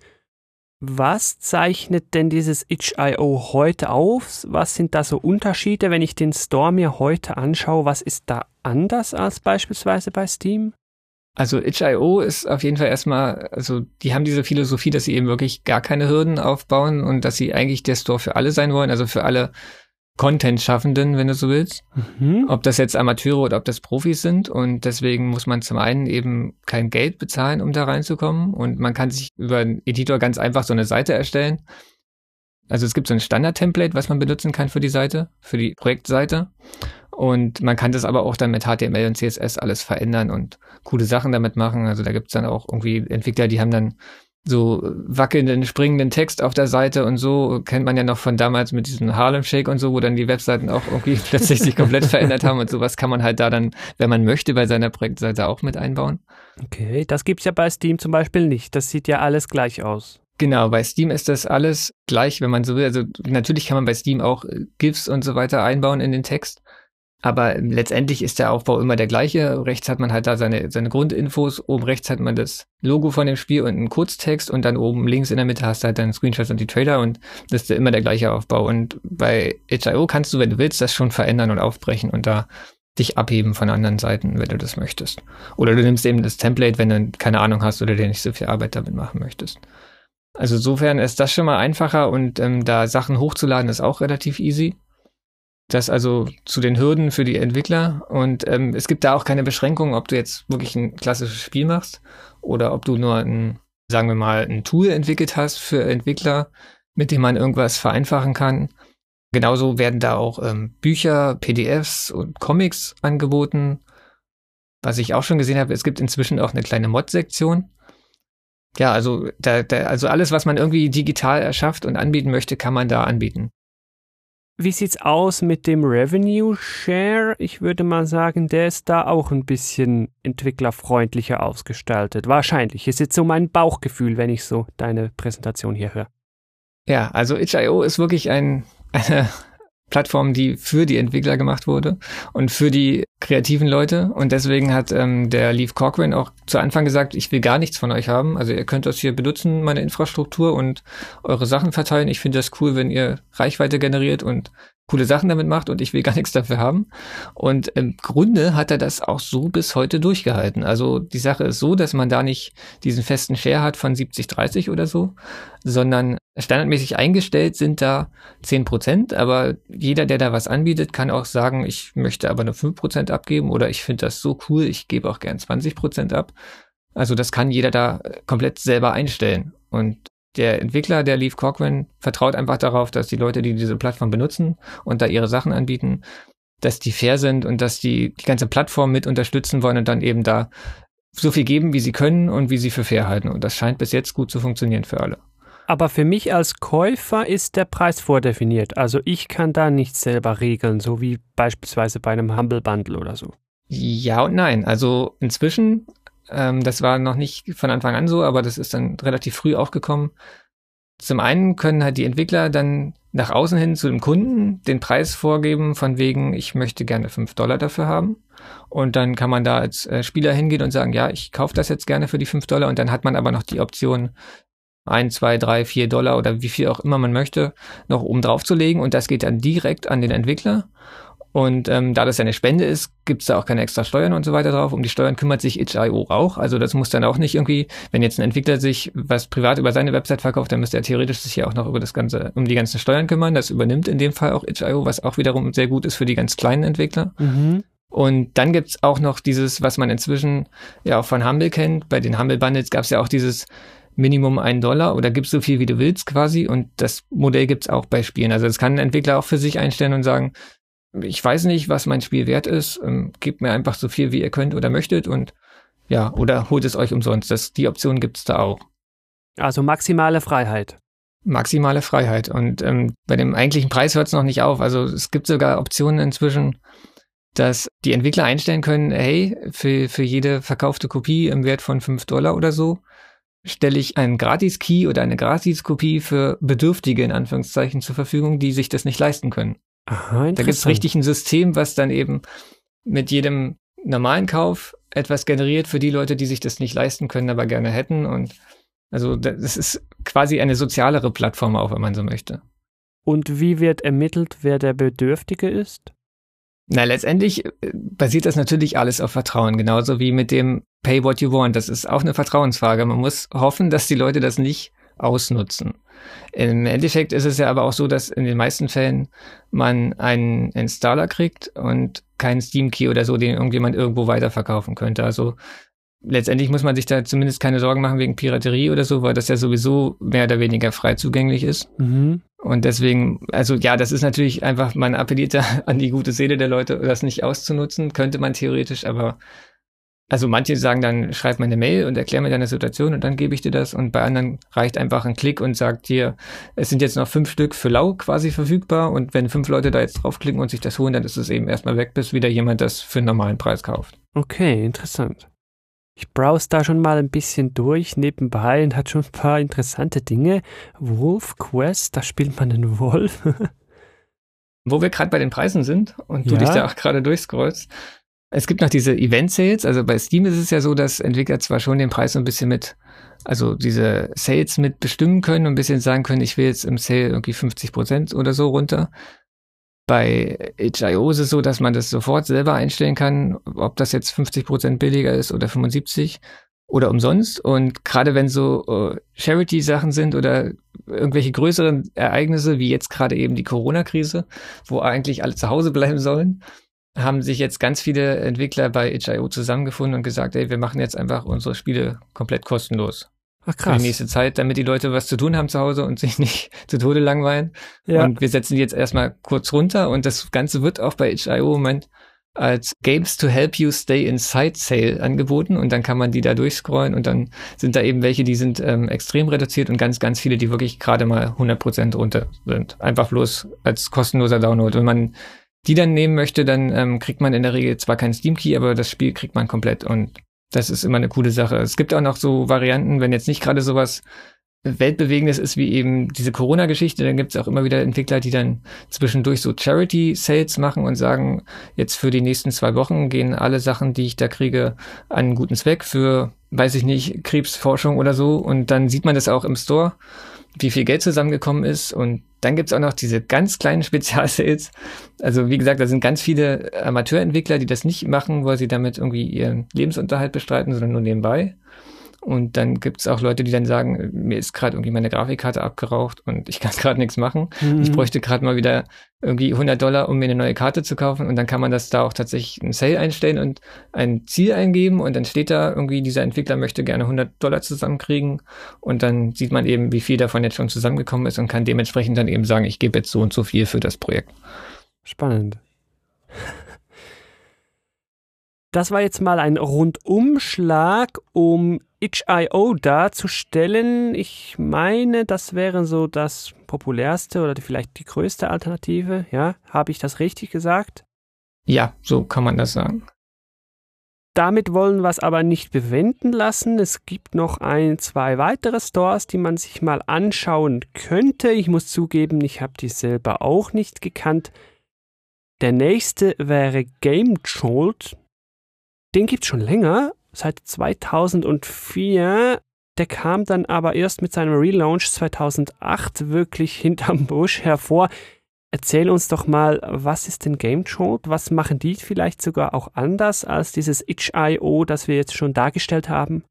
S2: Was zeichnet denn dieses itch.io heute auf? Was sind da so Unterschiede, wenn ich den Store mir heute anschaue? Was ist da anders als beispielsweise bei Steam?
S3: Also itch.io ist auf jeden Fall erstmal, also die haben diese Philosophie, dass sie eben wirklich gar keine Hürden aufbauen und dass sie eigentlich der Store für alle sein wollen, also für alle Content-Schaffenden, wenn du so willst. Mhm. Ob das jetzt Amateure oder ob das Profis sind. Und deswegen muss man zum einen eben kein Geld bezahlen, um da reinzukommen. Und man kann sich über einen Editor ganz einfach so eine Seite erstellen. Also es gibt so ein Standard-Template, was man benutzen kann für die Seite, für die Projektseite. Und man kann das aber auch dann mit HTML und CSS alles verändern und coole Sachen damit machen. Also da gibt's dann auch irgendwie Entwickler, die haben dann so wackelnden, springenden Text auf der Seite und so kennt man ja noch von damals mit diesem Harlem Shake und so, wo dann die Webseiten auch irgendwie [laughs] plötzlich sich komplett verändert haben und sowas kann man halt da dann, wenn man möchte, bei seiner Projektseite auch mit einbauen.
S2: Okay, das gibt's ja bei Steam zum Beispiel nicht. Das sieht ja alles gleich aus.
S3: Genau, bei Steam ist das alles gleich, wenn man so will. Also natürlich kann man bei Steam auch GIFs und so weiter einbauen in den Text. Aber letztendlich ist der Aufbau immer der gleiche. Rechts hat man halt da seine, seine Grundinfos, oben rechts hat man das Logo von dem Spiel und einen Kurztext und dann oben links in der Mitte hast du halt deinen Screenshots und die Trailer und das ist immer der gleiche Aufbau. Und bei HIO kannst du, wenn du willst, das schon verändern und aufbrechen und da dich abheben von anderen Seiten, wenn du das möchtest. Oder du nimmst eben das Template, wenn du keine Ahnung hast oder dir nicht so viel Arbeit damit machen möchtest. Also insofern ist das schon mal einfacher und ähm, da Sachen hochzuladen ist auch relativ easy. Das also zu den Hürden für die Entwickler. Und ähm, es gibt da auch keine Beschränkungen, ob du jetzt wirklich ein klassisches Spiel machst oder ob du nur ein, sagen wir mal, ein Tool entwickelt hast für Entwickler, mit dem man irgendwas vereinfachen kann. Genauso werden da auch ähm, Bücher, PDFs und Comics angeboten. Was ich auch schon gesehen habe, es gibt inzwischen auch eine kleine Mod-Sektion. Ja, also, da, da, also alles, was man irgendwie digital erschafft und anbieten möchte, kann man da anbieten.
S2: Wie sieht's aus mit dem Revenue Share? Ich würde mal sagen, der ist da auch ein bisschen entwicklerfreundlicher ausgestaltet. Wahrscheinlich. Ist jetzt so mein Bauchgefühl, wenn ich so deine Präsentation hier höre.
S3: Ja, also itch.io ist wirklich ein, eine Plattform, die für die Entwickler gemacht wurde und für die kreativen Leute. Und deswegen hat ähm, der Leaf Corcoran auch zu Anfang gesagt, ich will gar nichts von euch haben. Also ihr könnt das hier benutzen, meine Infrastruktur und eure Sachen verteilen. Ich finde das cool, wenn ihr Reichweite generiert und coole Sachen damit macht und ich will gar [laughs] nichts dafür haben. Und im Grunde hat er das auch so bis heute durchgehalten. Also die Sache ist so, dass man da nicht diesen festen Share hat von 70, 30 oder so, sondern standardmäßig eingestellt sind da 10 Prozent, aber jeder, der da was anbietet, kann auch sagen, ich möchte aber nur 5 Prozent abgeben oder ich finde das so cool, ich gebe auch gern 20 Prozent ab. Also das kann jeder da komplett selber einstellen. Und der Entwickler, der Leaf Cochrane, vertraut einfach darauf, dass die Leute, die diese Plattform benutzen und da ihre Sachen anbieten, dass die fair sind und dass die die ganze Plattform mit unterstützen wollen und dann eben da so viel geben, wie sie können und wie sie für fair halten. Und das scheint bis jetzt gut zu funktionieren für alle.
S2: Aber für mich als Käufer ist der Preis vordefiniert. Also ich kann da nicht selber regeln, so wie beispielsweise bei einem Humble Bundle oder so.
S3: Ja und nein. Also inzwischen ähm, das war noch nicht von Anfang an so, aber das ist dann relativ früh aufgekommen. Zum einen können halt die Entwickler dann nach außen hin zu dem Kunden den Preis vorgeben, von wegen, ich möchte gerne fünf Dollar dafür haben. Und dann kann man da als äh, Spieler hingehen und sagen, ja, ich kaufe das jetzt gerne für die fünf Dollar. Und dann hat man aber noch die Option, ein, zwei, drei, vier Dollar oder wie viel auch immer man möchte, noch oben drauf zu legen. Und das geht dann direkt an den Entwickler. Und ähm, da das ja eine Spende ist, gibt's da auch keine extra Steuern und so weiter drauf. Um die Steuern kümmert sich itch.io auch. Also das muss dann auch nicht irgendwie, wenn jetzt ein Entwickler sich was privat über seine Website verkauft, dann müsste er theoretisch sich ja auch noch über das ganze, um die ganzen Steuern kümmern. Das übernimmt in dem Fall auch itch.io, was auch wiederum sehr gut ist für die ganz kleinen Entwickler. Mhm. Und dann gibt's auch noch dieses, was man inzwischen ja auch von Humble kennt. Bei den Humble Bundles gab's ja auch dieses Minimum ein Dollar oder gibst so viel, wie du willst quasi. Und das Modell gibt's auch bei Spielen. Also das kann ein Entwickler auch für sich einstellen und sagen, ich weiß nicht, was mein Spiel wert ist, ähm, gebt mir einfach so viel, wie ihr könnt oder möchtet und ja, oder holt es euch umsonst. Das, die Option gibt's da auch.
S2: Also maximale Freiheit.
S3: Maximale Freiheit. Und ähm, bei dem eigentlichen Preis hört es noch nicht auf. Also es gibt sogar Optionen inzwischen, dass die Entwickler einstellen können, hey, für, für jede verkaufte Kopie im Wert von fünf Dollar oder so, stelle ich einen Gratis-Key oder eine Gratis-Kopie für Bedürftige in Anführungszeichen zur Verfügung, die sich das nicht leisten können. Aha, da gibt es richtig ein System, was dann eben mit jedem normalen Kauf etwas generiert für die Leute, die sich das nicht leisten können, aber gerne hätten. Und also das ist quasi eine sozialere Plattform auch, wenn man so möchte.
S2: Und wie wird ermittelt, wer der Bedürftige ist?
S3: Na, letztendlich äh, basiert das natürlich alles auf Vertrauen, genauso wie mit dem Pay What You Want. Das ist auch eine Vertrauensfrage. Man muss hoffen, dass die Leute das nicht ausnutzen. Im Endeffekt ist es ja aber auch so, dass in den meisten Fällen man einen Installer kriegt und keinen Steam Key oder so, den irgendjemand irgendwo weiterverkaufen könnte. Also letztendlich muss man sich da zumindest keine Sorgen machen wegen Piraterie oder so, weil das ja sowieso mehr oder weniger frei zugänglich ist. Mhm. Und deswegen, also ja, das ist natürlich einfach, man appelliert da [laughs] an die gute Seele der Leute, das nicht auszunutzen, könnte man theoretisch, aber also manche sagen dann, schreib mir eine Mail und erklär mir deine Situation und dann gebe ich dir das. Und bei anderen reicht einfach ein Klick und sagt dir, es sind jetzt noch fünf Stück für lau quasi verfügbar. Und wenn fünf Leute da jetzt draufklicken und sich das holen, dann ist es eben erstmal weg, bis wieder jemand das für einen normalen Preis kauft.
S2: Okay, interessant. Ich browse da schon mal ein bisschen durch nebenbei und hat schon ein paar interessante Dinge. Wolf Quest, da spielt man einen Wolf. [laughs]
S3: Wo wir gerade bei den Preisen sind und du dich da auch gerade durchscrollst, es gibt noch diese Event-Sales. Also bei Steam ist es ja so, dass Entwickler zwar schon den Preis so ein bisschen mit, also diese Sales mit bestimmen können und ein bisschen sagen können, ich will jetzt im Sale irgendwie 50 Prozent oder so runter. Bei HIO ist es so, dass man das sofort selber einstellen kann, ob das jetzt 50 Prozent billiger ist oder 75 oder umsonst. Und gerade wenn so uh, Charity-Sachen sind oder irgendwelche größeren Ereignisse, wie jetzt gerade eben die Corona-Krise, wo eigentlich alle zu Hause bleiben sollen, haben sich jetzt ganz viele Entwickler bei itch.io zusammengefunden und gesagt, ey, wir machen jetzt einfach unsere Spiele komplett kostenlos. Ach, krass. Für die nächste Zeit, damit die Leute was zu tun haben zu Hause und sich [laughs] nicht zu Tode langweilen. Ja. Und wir setzen die jetzt erstmal kurz runter und das Ganze wird auch bei itch.io im Moment als Games to Help You Stay Inside Sale angeboten und dann kann man die da durchscrollen und dann sind da eben welche, die sind ähm, extrem reduziert und ganz, ganz viele, die wirklich gerade mal 100% runter sind. Einfach bloß als kostenloser Download. Wenn man die dann nehmen möchte, dann ähm, kriegt man in der Regel zwar keinen Steam Key, aber das Spiel kriegt man komplett und das ist immer eine coole Sache. Es gibt auch noch so Varianten, wenn jetzt nicht gerade sowas Weltbewegendes ist wie eben diese Corona-Geschichte, dann gibt es auch immer wieder Entwickler, die dann zwischendurch so Charity-Sales machen und sagen, jetzt für die nächsten zwei Wochen gehen alle Sachen, die ich da kriege, an einen guten Zweck für, weiß ich nicht, Krebsforschung oder so. Und dann sieht man das auch im Store, wie viel Geld zusammengekommen ist. Und dann gibt's auch noch diese ganz kleinen [laughs] Spezialsales. Also wie gesagt, da sind ganz viele Amateurentwickler, die das nicht machen, weil sie damit irgendwie ihren Lebensunterhalt bestreiten, sondern nur nebenbei. Und dann gibt es auch Leute, die dann sagen, mir ist gerade irgendwie meine Grafikkarte abgeraucht und ich kann [laughs] gerade nichts machen. Mhm. Ich bräuchte gerade mal wieder irgendwie 100 Dollar, um mir eine neue Karte zu kaufen. Und dann kann man das da auch tatsächlich ein Sale einstellen und ein Ziel eingeben. Und dann steht da irgendwie, dieser Entwickler möchte gerne 100 Dollar zusammenkriegen. Und dann sieht man eben, wie viel davon jetzt schon zusammengekommen ist und kann dementsprechend dann eben sagen, ich gebe jetzt so und so viel für das Projekt.
S2: Spannend. Das war jetzt mal ein Rundumschlag, um itch.io darzustellen. Ich meine, das wäre so das populärste oder vielleicht die größte Alternative. Ja, habe ich das richtig gesagt?
S3: Ja, so kann man das sagen.
S2: Damit wollen wir es aber nicht bewenden lassen. Es gibt noch ein, zwei weitere Stores, die man sich mal anschauen könnte. Ich muss zugeben, ich habe die selber auch nicht gekannt. Der nächste wäre Game Jolt. Den gibt es schon länger, seit 2004. Der kam dann aber erst mit seinem Relaunch 2008 wirklich [laughs] hinterm Busch hervor. Erzähl uns doch mal, was ist denn Game Jolt? Was machen die vielleicht sogar auch anders als dieses itch.io, das wir jetzt schon dargestellt haben?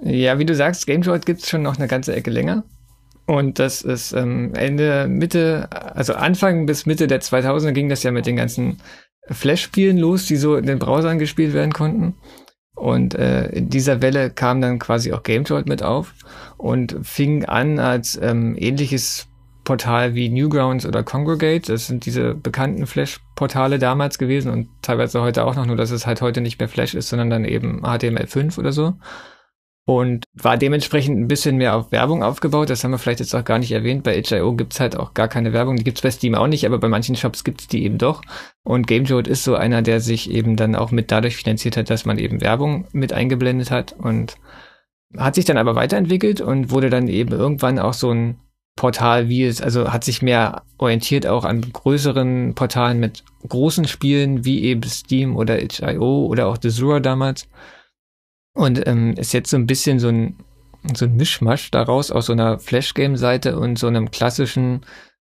S3: Ja, wie du sagst, Game Jolt gibt es schon noch eine ganze Ecke länger. Und das ist ähm, Ende, Mitte, also Anfang bis Mitte der 2000er ging das ja mit den ganzen Flash-Spielen los, die so in den Browsern gespielt werden konnten. Und äh, in dieser Welle kam dann quasi auch GameJolt mit auf und fing an als ähm, ähnliches Portal wie Newgrounds oder Congregate. Das sind diese bekannten Flash-Portale damals gewesen und teilweise heute auch noch, nur dass es halt heute nicht mehr Flash ist, sondern dann eben HTML5 oder so und war dementsprechend ein bisschen mehr auf Werbung aufgebaut. Das haben wir vielleicht jetzt auch gar nicht erwähnt. Bei itch.io gibt's halt auch gar keine Werbung. Die gibt's bei Steam auch nicht, aber bei manchen Shops gibt's die eben doch. Und GameJolt ist so einer, der sich eben dann auch mit dadurch finanziert hat, dass man eben Werbung mit eingeblendet hat und hat sich dann aber weiterentwickelt und wurde dann eben irgendwann auch so ein Portal, wie es, also hat sich mehr orientiert auch an größeren Portalen mit großen Spielen wie eben Steam oder itch.io oder auch Desura damals und ähm, ist jetzt so ein bisschen so ein, so ein Mischmasch daraus aus so einer Flash-Game-Seite und so einem klassischen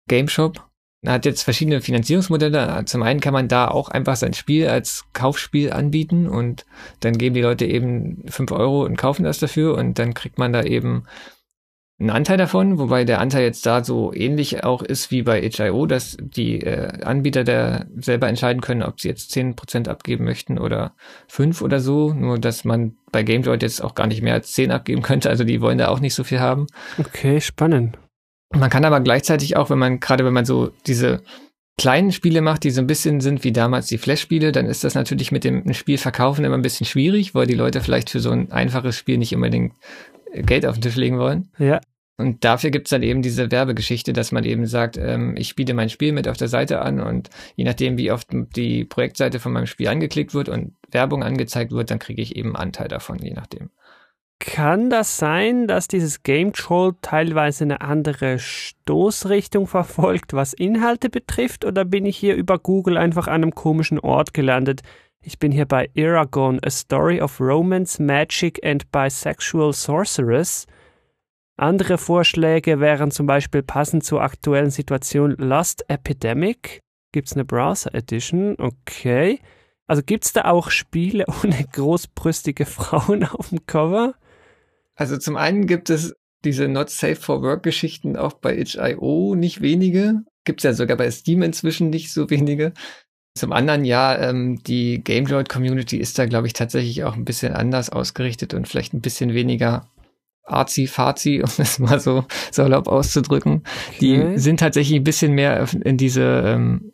S3: Game-Shop. Hat jetzt verschiedene Finanzierungsmodelle. Zum einen kann man da auch einfach sein Spiel als Kaufspiel anbieten und dann geben die Leute eben fünf Euro und kaufen das dafür und dann kriegt man da eben einen Anteil davon, wobei der Anteil jetzt da so ähnlich auch ist wie bei HIO, dass die äh, Anbieter da selber entscheiden können, ob sie jetzt zehn Prozent abgeben möchten oder fünf oder so. Nur, dass man bei GameJoy jetzt auch gar nicht mehr als zehn abgeben [laughs] könnte. Also die wollen da auch nicht so viel haben.
S2: Okay, spannend.
S3: Man kann aber gleichzeitig auch, wenn man, gerade wenn man so diese kleinen Spiele macht, die so ein bisschen sind wie damals die Flash-Spiele, dann ist das natürlich mit dem Spiel verkaufen immer ein bisschen schwierig, weil die Leute vielleicht für so ein einfaches Spiel nicht unbedingt Geld auf den Tisch legen wollen.
S2: Ja.
S3: Und dafür gibt's dann eben diese Werbegeschichte, dass man eben sagt, ähm, ich biete mein Spiel mit auf der Seite an und je nachdem, wie oft die Projektseite von meinem Spiel angeklickt wird und Werbung angezeigt wird, dann kriege ich eben Anteil davon, je nachdem.
S2: Kann das sein, dass dieses Game Troll teilweise eine andere Stoßrichtung verfolgt, was Inhalte betrifft, oder bin ich hier über Google einfach an einem komischen Ort gelandet? Ich bin hier bei Aragon, A Story of Romance, Magic and Bisexual Sorceress. Andere Vorschläge wären zum Beispiel passend zur aktuellen Situation Lost Epidemic. Gibt es eine Browser Edition? Okay. Also gibt es da auch Spiele [laughs] ohne großbrüstige Frauen auf dem Cover?
S3: Also zum einen gibt es diese Not Safe for Work Geschichten auch bei itch.io nicht wenige. Gibt's ja sogar bei Steam inzwischen nicht so wenige. Zum anderen, ja, ähm, die GameJoy Community ist da, glaube ich, tatsächlich auch ein bisschen anders ausgerichtet und vielleicht ein bisschen weniger arzi-fazi, [laughs] um es mal so salopp auszudrücken. Okay. Die sind tatsächlich ein bisschen mehr in diese ähm,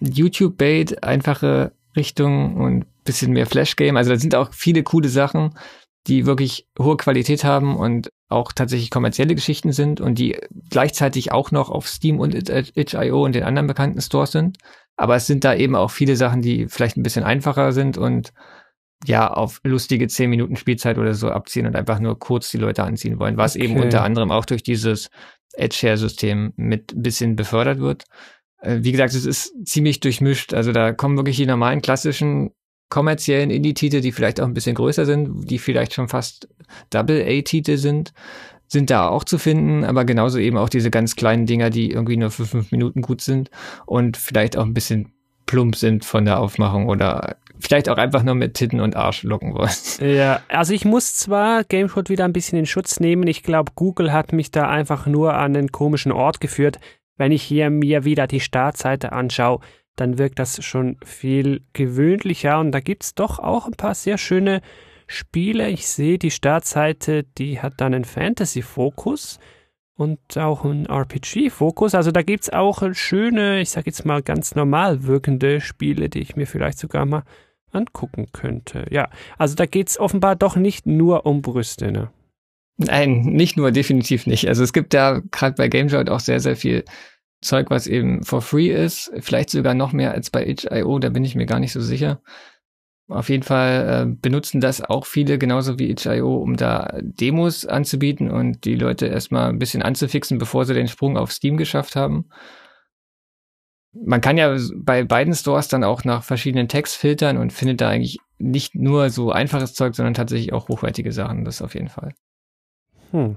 S3: YouTube-Bait, einfache Richtung und bisschen mehr Flash-Game. Also da sind auch viele coole Sachen, die wirklich hohe Qualität haben und auch tatsächlich kommerzielle Geschichten sind und die gleichzeitig auch noch auf Steam und itch.io und den anderen bekannten Stores sind. Aber es sind da eben auch viele Sachen, die vielleicht ein bisschen einfacher sind und ja, auf lustige 10 Minuten Spielzeit oder so abziehen und einfach nur kurz die Leute anziehen wollen, was okay. eben unter anderem auch durch dieses Edge-Share-System mit ein bisschen befördert wird. Äh, wie gesagt, es ist ziemlich durchmischt. Also da kommen wirklich die normalen klassischen kommerziellen Indie-Titel, die vielleicht auch ein bisschen größer sind, die vielleicht schon fast Double-A-Titel sind, sind da auch zu finden, aber genauso eben auch diese ganz kleinen Dinger, die irgendwie nur für fünf Minuten gut sind und vielleicht auch ein bisschen plump sind von der Aufmachung oder vielleicht auch einfach nur mit Titten und Arsch locken wollen. [laughs]
S2: Ja, also ich muss zwar GameShot wieder ein bisschen in Schutz nehmen. Ich glaube, Google hat mich da einfach nur an einen komischen Ort geführt. Wenn ich hier mir wieder die Startseite anschaue, dann wirkt das schon viel gewöhnlicher und da gibt es doch auch ein paar sehr schöne Spiele. Ich sehe die Startseite, die hat dann einen Fantasy-Fokus und auch einen RPG-Fokus. Also da gibt es auch schöne, ich sage jetzt mal ganz normal wirkende Spiele, die ich mir vielleicht sogar mal angucken könnte. Ja, also da geht es offenbar doch nicht nur um Brüste, ne?
S3: Nein, nicht nur, definitiv nicht. Also es gibt da gerade bei GameJoy auch sehr, sehr viel Zeug, was eben for free ist. Vielleicht sogar noch mehr als bei itch.io, da bin ich mir gar nicht so sicher. Auf jeden Fall äh, benutzen das auch viele, genauso wie itch.io, um da Demos anzubieten und die Leute erstmal ein bisschen anzufixen, bevor sie den Sprung auf Steam geschafft haben. Man kann ja bei beiden Stores dann auch nach verschiedenen Tags filtern und findet da eigentlich nicht nur so einfaches Zeug, sondern tatsächlich auch hochwertige Sachen, das auf jeden Fall. Hm.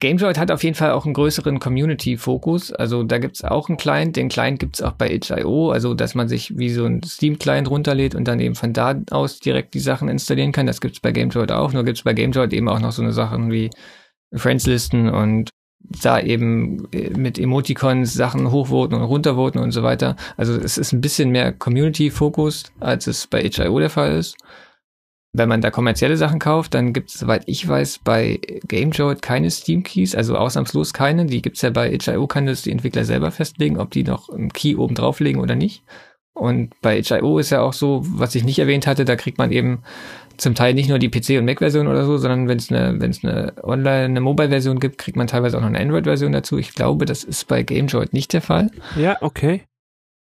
S3: GameJoy hat auf jeden Fall auch einen größeren Community-Fokus. Also da gibt's auch einen Client. Den Client gibt's auch bei itch.io, also dass man sich wie so ein Steam-Client runterlädt und dann eben von da aus direkt die Sachen installieren kann. Das gibt's bei GameJoy auch. Nur gibt's bei GameJoy eben auch noch so eine Sachen wie Friends-Listen und da eben äh, mit Emoticons Sachen hochvoten und runtervoten und so weiter. Also es ist ein bisschen mehr Community-Fokus, als es bei itch.io der Fall ist. Wenn man da kommerzielle Sachen kauft, dann gibt es, soweit ich weiß, bei GameJoy keine Steam-Keys, also ausnahmslos keine. Die gibt es ja bei itch.io, kann das die Entwickler selber festlegen, ob die noch einen Key oben drauflegen oder nicht. Und bei itch.io ist ja auch so, was ich nicht erwähnt hatte, da kriegt man eben zum Teil nicht nur die PC- und Mac-Version oder so, sondern wenn es eine, wenn es eine Online-, eine Mobile-Version gibt, kriegt man teilweise auch noch eine Android-Version dazu. Ich glaube, das ist bei GameJoy nicht der Fall.
S2: Ja, okay.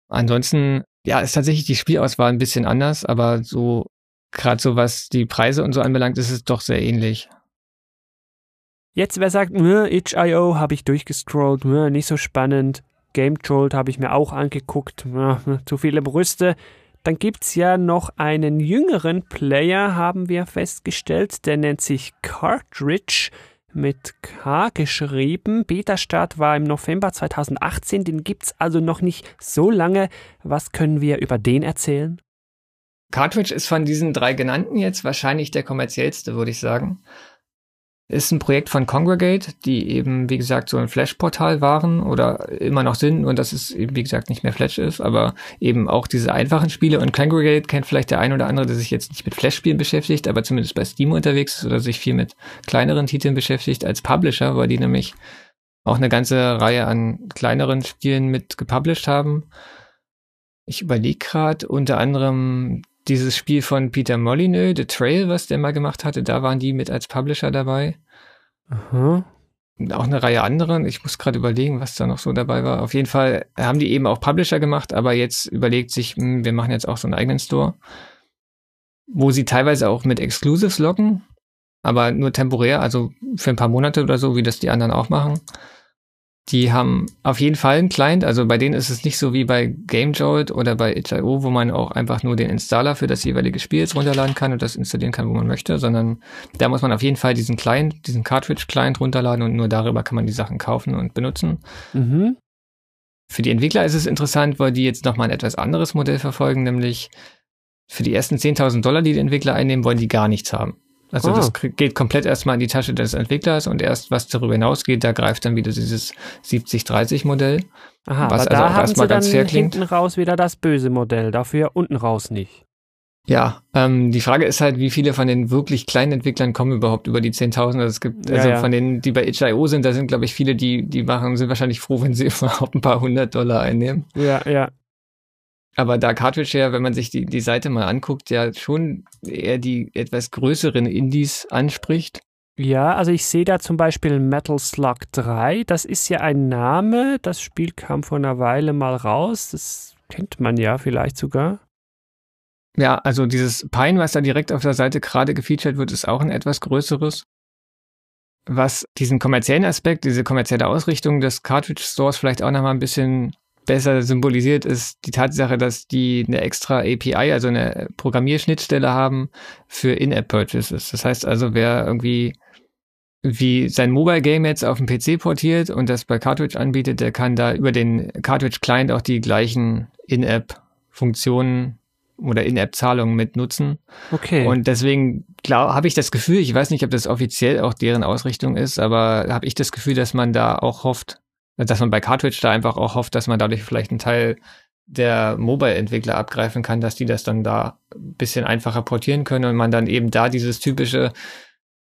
S3: Ansonsten, ja, ist tatsächlich die Spielauswahl ein bisschen anders, aber so gerade so was die Preise und so anbelangt, ist es doch sehr ähnlich.
S2: Jetzt, wer sagt, itch.io habe ich durchgescrollt, nicht so spannend. Game Troll habe ich mir auch angeguckt, zu viele Brüste. Dann gibt es ja noch einen jüngeren Player, haben wir festgestellt, der nennt sich Cartridge mit K geschrieben. Beta-Start war im November 2018, den gibt es also noch nicht so lange. Was können wir über den erzählen?
S3: Cartridge ist von diesen drei genannten jetzt wahrscheinlich der kommerziellste, würde ich sagen. Ist ein Projekt von Congregate, die eben, wie gesagt, so ein Flash-Portal waren oder immer noch sind und dass es eben, wie gesagt, nicht mehr Flash ist, aber eben auch diese einfachen Spiele. Und Congregate kennt vielleicht der ein oder andere, der sich jetzt nicht mit Flash-Spielen beschäftigt, aber zumindest bei Steam unterwegs ist oder sich viel mit kleineren Titeln beschäftigt als Publisher, weil die nämlich auch eine ganze Reihe an kleineren Spielen mit gepublished haben. Ich überlege gerade unter anderem dieses Spiel von Peter Molyneux, The Trail, was der mal gemacht hatte, da waren die mit als Publisher dabei. Aha. Auch eine Reihe anderen. Ich muss gerade überlegen, was da noch so dabei war. Auf jeden Fall haben die eben auch Publisher gemacht, aber jetzt überlegt sich, mh, hm, wir machen jetzt auch so einen eigenen Store, wo sie teilweise auch mit Exclusives locken, aber nur temporär, also für ein paar Monate oder so, wie das die anderen auch machen. Die haben auf jeden Fall einen Client, also bei denen ist es nicht so wie bei GameJolt oder bei itch.io, wo man auch einfach nur den Installer für das jeweilige Spiel jetzt runterladen kann und das installieren kann, wo man möchte, sondern da muss man auf jeden Fall diesen Client, diesen Cartridge-Client runterladen und nur darüber kann man die Sachen kaufen und benutzen. Mhm. Für die Entwickler ist es interessant, weil die jetzt nochmal ein etwas anderes Modell verfolgen, nämlich für die ersten 10.000 Dollar, die die Entwickler einnehmen, wollen die gar nichts haben. Also oh. das geht komplett erstmal in die Tasche des Entwicklers und erst was darüber hinausgeht, da greift dann wieder dieses 70-30-Modell.
S2: Aha, was aber also da haben sie dann hinten raus wieder das böse Modell, dafür unten raus nicht.
S3: Ja, ähm, die Frage ist halt, wie viele von den wirklich kleinen Entwicklern kommen überhaupt über die 10.000? Also es gibt, also ja, ja. von denen, die bei itch.io sind, da sind, glaube ich, viele, die, die machen, sind wahrscheinlich froh, wenn sie [laughs] überhaupt ein paar hundert Dollar einnehmen.
S2: Ja, ja.
S3: Aber da Cartridge ja, wenn man sich die, die Seite mal anguckt, ja schon eher die etwas größeren Indies anspricht.
S2: Ja, also ich sehe da zum Beispiel Metal Slug 3. Das ist ja ein Name. Das Spiel kam vor einer Weile mal raus. Das kennt man ja vielleicht sogar.
S3: Ja, also dieses Pine, was da direkt auf der Seite gerade gefeatured wird, ist auch ein etwas größeres. Was diesen kommerziellen Aspekt, diese kommerzielle Ausrichtung des Cartridge Stores vielleicht auch nochmal ein bisschen besser symbolisiert, ist die Tatsache, dass die eine extra API, also eine Programmierschnittstelle haben für In-App-Purchases. Das heißt also, wer irgendwie wie sein Mobile Game jetzt auf dem PC portiert und das bei Cartridge anbietet, der kann da über den Cartridge Client auch die gleichen In-App Funktionen oder In-App-Zahlungen mit nutzen.
S2: Okay.
S3: Und deswegen habe ich das Gefühl, ich weiß nicht, ob das offiziell auch deren Ausrichtung ist, aber habe ich das Gefühl, dass man da auch hofft, dass man bei Cartridge da einfach auch hofft, dass man dadurch vielleicht einen Teil der Mobile-Entwickler abgreifen kann, dass die das dann da ein bisschen einfacher portieren können und man dann eben da dieses typische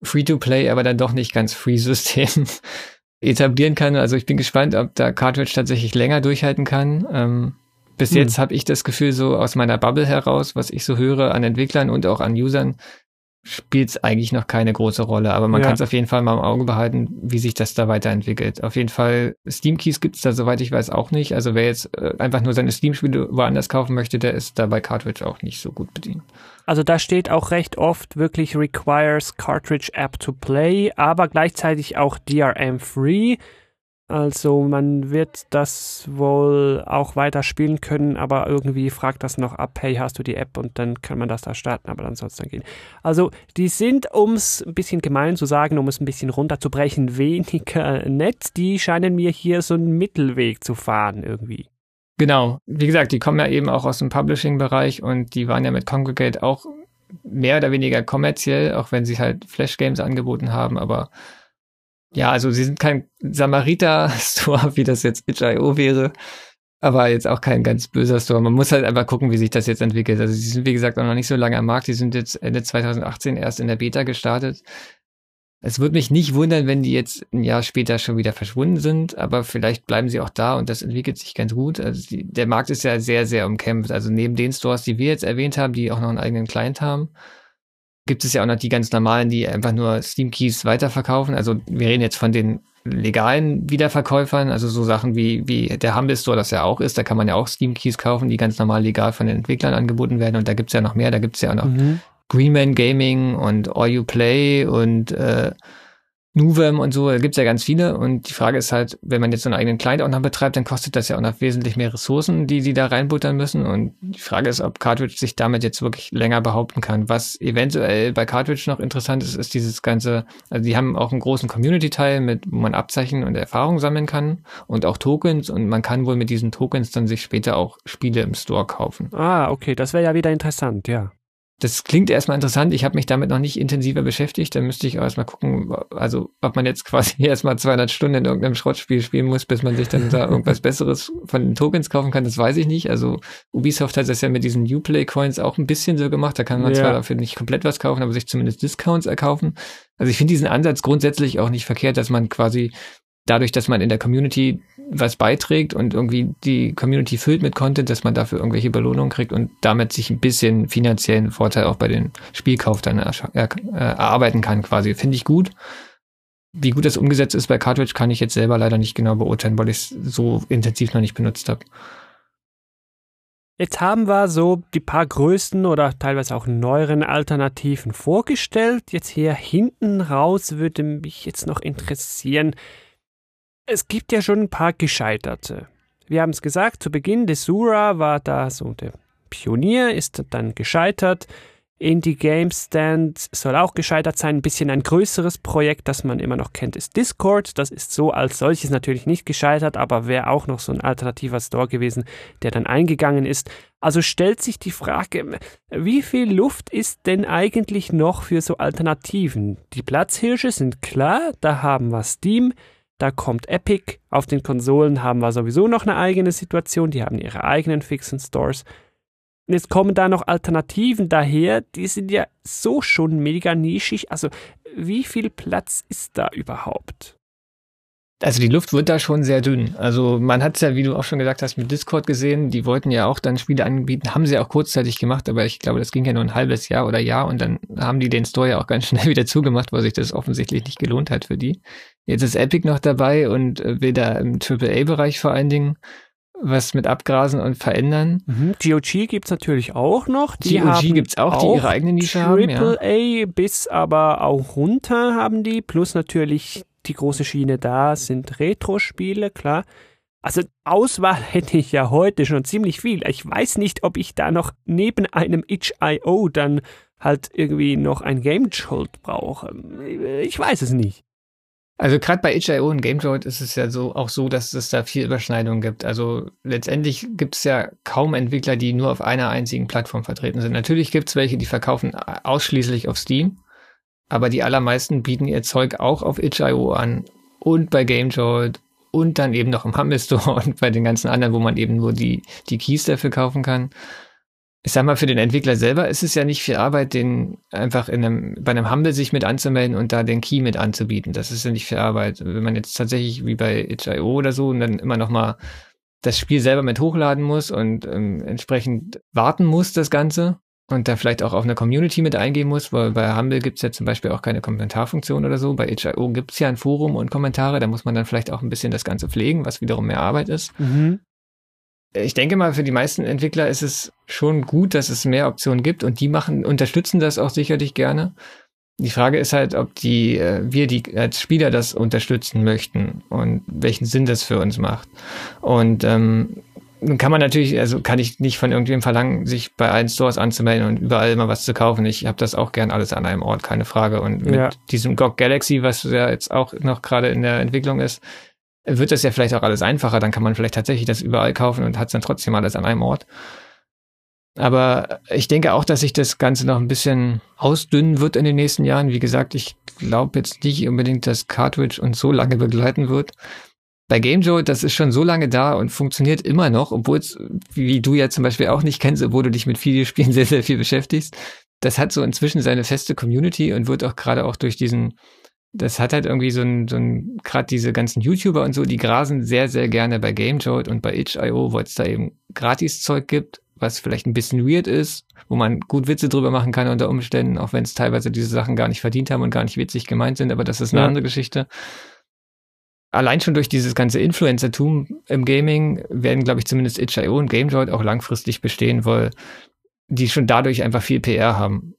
S3: Free-to-Play, aber dann doch nicht ganz Free-System [laughs] etablieren kann. Also ich bin gespannt, ob da Cartridge tatsächlich länger durchhalten kann. Ähm, bis hm. jetzt habe ich das Gefühl, so aus meiner Bubble heraus, was ich so höre an Entwicklern und auch an Usern, spielt es eigentlich noch keine große Rolle. Aber man ja. kann es auf jeden Fall mal im Auge behalten, wie sich das da weiterentwickelt. Auf jeden Fall, Steam Keys gibt es da, soweit ich weiß, auch nicht. Also wer jetzt äh, einfach nur seine Steam-Spiele woanders kaufen möchte, der ist da bei Cartridge auch nicht so gut bedient.
S2: Also da steht auch recht oft wirklich requires Cartridge App to Play, aber gleichzeitig auch DRM Free. Also man wird das wohl auch weiter spielen können, aber irgendwie fragt das noch ab, hey, hast du die App und dann kann man das da starten, aber dann soll es dann gehen. Also die sind, um es ein bisschen gemein zu sagen, um es ein bisschen runterzubrechen, [laughs] weniger nett. Die scheinen mir hier so einen Mittelweg zu fahren irgendwie.
S3: Genau, wie gesagt, die kommen ja eben auch aus dem Publishing-Bereich und die waren ja mit Congregate auch mehr oder weniger kommerziell, auch wenn sie halt Flash-Games angeboten haben, aber ja, also sie sind kein Samariter-Store, [laughs] wie das jetzt itch.io wäre, aber jetzt auch kein ganz böser Store. Man muss halt einfach gucken, wie sich das jetzt entwickelt. Also sie sind, wie gesagt, auch noch nicht so lange am Markt. Die sind jetzt Ende 2018 erst in der Beta gestartet. Es würde mich nicht wundern, wenn die jetzt ein Jahr später schon wieder verschwunden sind, aber vielleicht bleiben sie auch da und das entwickelt sich ganz gut. Also die, der Markt ist ja sehr, sehr umkämpft. Also neben den Stores, die wir jetzt erwähnt haben, die auch noch einen eigenen Client haben, gibt es ja auch noch die ganz normalen, die einfach nur Steam Keys weiterverkaufen. Also wir reden jetzt von den legalen Wiederverkäufern, also so Sachen wie, wie der Humble Store das ja auch ist, da kann man ja auch Steam Keys kaufen, die ganz normal legal von den Entwicklern angeboten werden und da gibt's ja noch mehr, da gibt's ja auch noch mhm. Greenman Gaming und All You Play und äh, Nuvem und so, da gibt's ja ganz viele. Und die Frage ist halt, wenn man jetzt so einen eigenen Client auch noch betreibt, dann kostet das ja auch noch wesentlich mehr Ressourcen, die sie da reinbuttern müssen. Und die Frage ist, ob Cartridge sich damit jetzt wirklich länger behaupten kann. Was eventuell bei Cartridge noch interessant ist, ist dieses ganze, also die haben auch einen großen Community-Teil, mit, wo man Abzeichen und Erfahrung sammeln kann und auch Tokens. Und man kann wohl mit diesen Tokens dann sich später auch Spiele im Store kaufen.
S2: Ah, okay, das wäre ja wieder interessant, ja.
S3: Das klingt erstmal interessant. Ich habe mich damit noch nicht intensiver beschäftigt. Da müsste ich auch erstmal gucken, also ob man jetzt [laughs] quasi erstmal 200 Stunden in irgendeinem Schrottspiel spielen muss, bis man sich dann da irgendwas Besseres von den Tokens kaufen kann. Das weiß ich nicht. Also Ubisoft hat das ja mit diesen Uplay Coins auch ein bisschen so gemacht. Da kann man ja. zwar dafür nicht komplett was kaufen, aber sich zumindest Discounts erkaufen. Also ich finde diesen Ansatz grundsätzlich auch nicht verkehrt, dass man quasi dadurch, dass man in der Community was beiträgt und irgendwie die Community füllt mit Content, dass man dafür irgendwelche Belohnungen kriegt und damit sich ein bisschen finanziellen Vorteil auch bei den Spielkauf dann er er erarbeiten kann quasi. Finde ich gut. Wie gut das umgesetzt ist bei Cartridge, kann ich jetzt selber leider nicht genau beurteilen, weil ich es so intensiv noch nicht benutzt habe.
S2: Jetzt haben wir so die paar größten oder teilweise auch neueren Alternativen vorgestellt. Jetzt hier hinten raus würde mich jetzt noch interessieren, es gibt ja schon ein paar Gescheiterte. Wir haben es gesagt, zu Beginn, Desura war da so der Pionier, ist dann gescheitert. Indie Game Stand soll auch gescheitert sein. Ein bisschen ein größeres Projekt, das man immer noch kennt, ist Discord. Das ist so als solches natürlich nicht gescheitert, aber wäre auch noch so ein alternativer Store gewesen, der dann eingegangen ist. Also stellt sich die Frage, wie viel Luft ist denn eigentlich noch für so Alternativen? Die Platzhirsche sind klar, da haben wir Steam, da kommt Epic, auf den Konsolen haben wir sowieso noch eine eigene Situation, die haben ihre eigenen fixen Stores. Und jetzt kommen da noch Alternativen daher, die sind ja so schon mega nischig. Also wie viel Platz ist da überhaupt?
S3: Also die Luft wird da schon sehr dünn. Also man hat es ja, wie du auch schon gesagt hast, mit Discord gesehen, die wollten ja auch dann Spiele anbieten, haben sie auch kurzzeitig gemacht, aber ich glaube, das ging ja nur ein halbes Jahr oder Jahr und dann haben die den Store ja auch ganz [laughs] schnell wieder zugemacht, weil sich das offensichtlich nicht gelohnt hat für die. Jetzt ist Epic noch dabei und äh, will da im AAA-Bereich vor allen Dingen was mit abgrasen und verändern.
S2: Mhm. GOG gibt's natürlich auch noch.
S3: Die GOG gibt's auch, die ihre eigene Nische haben.
S2: Triple A bis aber auch runter haben die. Plus natürlich die große Schiene da sind Retro-Spiele, klar. Also Auswahl [laughs] hätte ich ja heute schon ziemlich viel. Ich weiß nicht, ob ich da noch neben einem itch.io dann halt irgendwie noch ein Game Jolt brauche. Ich weiß es nicht.
S3: Also gerade bei itch.io und GameDroid ist es ja so auch so, dass es da viel Überschneidung gibt. Also letztendlich gibt es ja kaum Entwickler, die nur auf einer einzigen Plattform vertreten sind. Natürlich gibt es welche, die verkaufen ausschließlich auf Steam, aber die allermeisten bieten ihr Zeug auch auf itch.io an und bei GameDroid und dann eben noch im Humble Store [laughs] und bei den ganzen anderen, wo man eben nur die, die Keys dafür kaufen kann ich sag mal, für den Entwickler selber ist es ja nicht viel Arbeit, den einfach in einem, bei einem Humble sich mit anzumelden und da den Key mit anzubieten. Das ist ja nicht viel Arbeit. Wenn man jetzt tatsächlich wie bei itch.io oder so und dann immer noch mal das Spiel selber mit hochladen muss und ähm, entsprechend warten muss, das Ganze, und da vielleicht auch auf eine Community mit eingehen muss, weil bei Humble gibt's ja zum Beispiel auch keine Kommentarfunktion oder so. Bei itch.io gibt's ja ein Forum und Kommentare, da muss man dann vielleicht auch ein bisschen das Ganze pflegen, was wiederum mehr Arbeit ist. Mhm ich denke mal, für die meisten Entwickler ist es schon gut, dass es mehr Optionen gibt und die machen, unterstützen das auch sicherlich gerne. Die Frage ist halt, ob die, äh, wir die als Spieler das unterstützen möchten und welchen Sinn das für uns macht. Und ähm, nun kann man natürlich, also kann ich nicht von irgendwem verlangen, sich bei allen Stores anzumelden und überall immer was zu kaufen. Ich habe das auch gern alles an einem Ort, keine Frage. Und mit ja. diesem GOG Galaxy, was ja jetzt auch noch gerade in der Entwicklung ist, wird das ja vielleicht auch alles einfacher. Dann kann man vielleicht tatsächlich das überall kaufen und hat es dann trotzdem alles an einem Ort. Aber ich denke auch, dass sich das Ganze noch ein bisschen ausdünnen wird in den nächsten Jahren. Wie gesagt, ich glaube jetzt nicht unbedingt, dass Cartridge uns so lange begleiten wird. Bei GameJoy, das ist schon so lange da und funktioniert immer noch, obwohl es, wie du ja zum Beispiel auch nicht kennst, obwohl du dich mit Videospielen [laughs] sehr, sehr viel beschäftigst. Das hat so inzwischen seine feste Community und wird auch gerade auch durch diesen das hat halt irgendwie so ein, so ein gerade diese ganzen YouTuber und so, die grasen sehr, sehr gerne bei GameJolt und bei itch.io, wo es da eben Gratis-Zeug gibt, was vielleicht ein bisschen weird ist, wo man gut Witze drüber machen kann unter Umständen, auch wenn es teilweise diese Sachen gar nicht verdient haben und gar nicht witzig gemeint sind, aber das ist eine ja. andere Geschichte. Allein schon durch dieses ganze Influencertum im Gaming werden, glaube ich, zumindest itch.io und GameJolt auch langfristig bestehen, weil die schon dadurch einfach viel PR haben.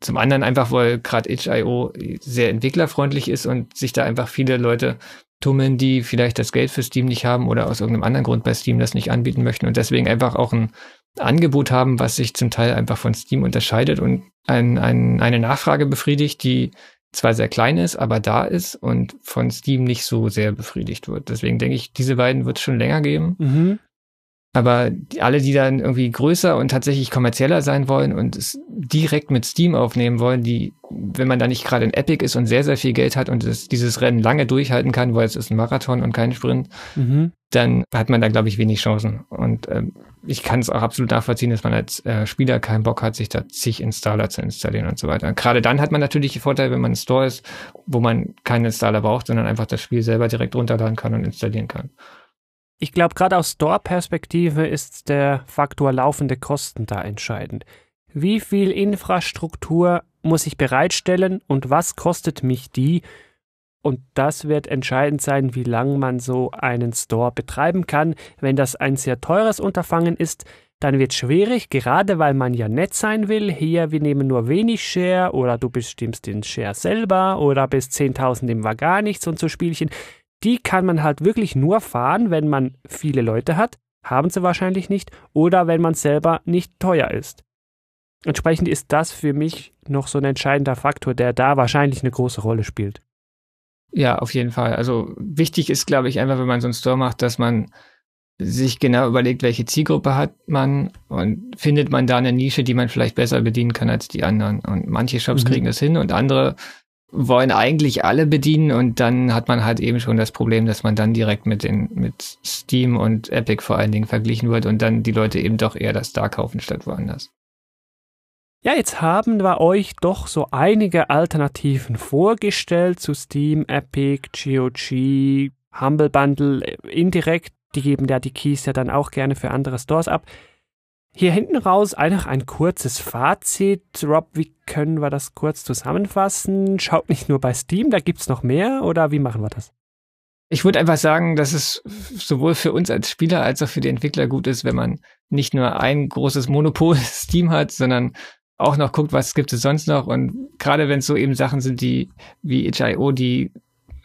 S3: Zum anderen einfach, weil gerade itch.io sehr entwicklerfreundlich ist und sich da einfach viele Leute tummeln, die vielleicht das Geld für Steam nicht haben oder aus irgendeinem anderen Grund bei Steam das nicht anbieten möchten und deswegen einfach auch ein Angebot haben, was sich zum Teil einfach von Steam unterscheidet und ein, ein, eine Nachfrage befriedigt, die zwar sehr klein ist, aber da ist und von Steam nicht so sehr befriedigt wird. Deswegen denke ich, diese beiden wird es schon länger geben. Mhm. Aber die, alle, die dann irgendwie größer und tatsächlich kommerzieller sein wollen und es direkt mit Steam aufnehmen wollen, die, wenn man da nicht gerade in Epic ist und sehr, sehr viel Geld hat und es, dieses Rennen lange durchhalten kann, weil es ist ein Marathon und kein Sprint, mhm. dann hat man da, glaube ich, wenig Chancen. Und ähm, ich kann es auch absolut nachvollziehen, dass man als äh, Spieler keinen Bock hat, sich da zig Installer zu installieren und so weiter. Gerade dann hat man natürlich die Vorteile, wenn man einen Store ist, wo man keinen Installer braucht, sondern einfach das Spiel selber direkt runterladen kann und installieren kann.
S2: Ich glaube, gerade aus Store-Perspektive ist der Faktor laufende Kosten da entscheidend. Wie viel Infrastruktur muss ich bereitstellen und was kostet mich die? Und das wird entscheidend sein, wie lange man so einen Store betreiben kann. Wenn das ein sehr teures Unterfangen ist, dann wird es schwierig, gerade weil man ja nett sein will. Hier, wir nehmen nur wenig Share oder du bestimmst den Share selber oder bis 10.000 im war gar nichts und so Spielchen die kann man halt wirklich nur fahren, wenn man viele Leute hat, haben sie wahrscheinlich nicht, oder wenn man selber nicht teuer ist. Entsprechend ist das für mich noch so ein entscheidender Faktor, der da wahrscheinlich eine große Rolle spielt.
S3: Ja, auf jeden Fall. Also wichtig ist, glaube ich, einfach, wenn man so einen Store macht, dass man sich genau überlegt, welche Zielgruppe hat man und findet man da eine Nische, die man vielleicht besser bedienen kann als die anderen. Und manche Shops mhm. kriegen das hin und andere wollen eigentlich alle bedienen und dann hat man halt eben schon das Problem, dass man dann direkt mit den mit Steam und Epic vor allen Dingen verglichen wird und dann die Leute eben doch eher das da kaufen statt woanders.
S2: Ja, jetzt haben wir euch doch so einige Alternativen vorgestellt zu Steam, Epic, GOG, Humble Bundle indirekt. Die geben ja die Keys ja dann auch gerne für andere Stores ab. Hier hinten raus einfach ein kurzes Fazit. Rob, wie können wir das kurz zusammenfassen? Schaut nicht nur bei Steam, da gibt's noch mehr oder wie machen wir das?
S3: Ich würde einfach sagen, dass es sowohl für uns als Spieler als auch für die Entwickler gut ist, wenn man nicht nur ein großes Monopol [laughs] Steam hat, sondern auch noch guckt, was gibt es sonst noch. Und gerade wenn es so eben Sachen sind, die wie itch.io, die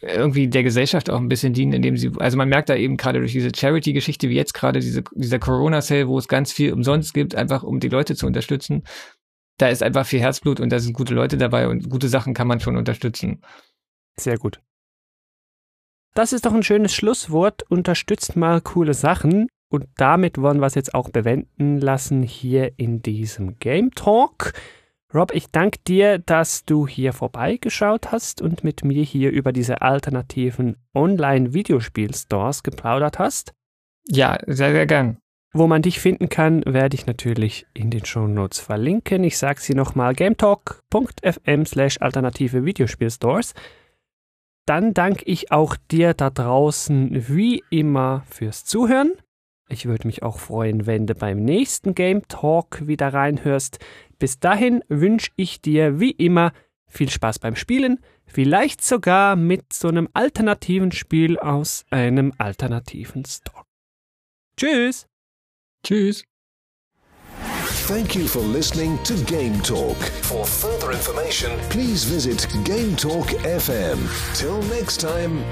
S3: irgendwie der Gesellschaft auch ein bisschen dienen, indem sie, also man merkt da eben gerade durch diese Charity-Geschichte, wie jetzt gerade diese, dieser Corona-Sale, wo es ganz viel umsonst gibt, einfach um die Leute zu unterstützen. Da ist einfach viel Herzblut und da sind gute Leute dabei und gute Sachen kann man schon unterstützen.
S2: Sehr gut. Das ist doch ein schönes Schlusswort. Unterstützt mal coole Sachen. Und damit wollen wir es jetzt auch bewenden lassen hier in diesem Game Talk. Rob, ich danke dir, dass du hier vorbeigeschaut hast und mit mir hier über diese alternativen Online-Videospiel-Stores geplaudert hast.
S3: Ja, sehr, sehr gern.
S2: Wo man dich finden kann, werde ich natürlich in den Shownotes verlinken. Ich sage sie nochmal: gametalk.fm slash alternative Videospielstores. Dann danke ich auch dir da draußen wie immer fürs Zuhören. Ich würde mich auch freuen, wenn du beim nächsten Game Talk wieder reinhörst. Bis dahin wünsche ich dir wie immer viel Spaß beim Spielen, vielleicht sogar mit so einem alternativen Spiel aus einem alternativen Store. Tschüss.
S3: Tschüss.
S1: Thank you for listening to Game Talk. For further information, please visit Game Talk FM. Till next time.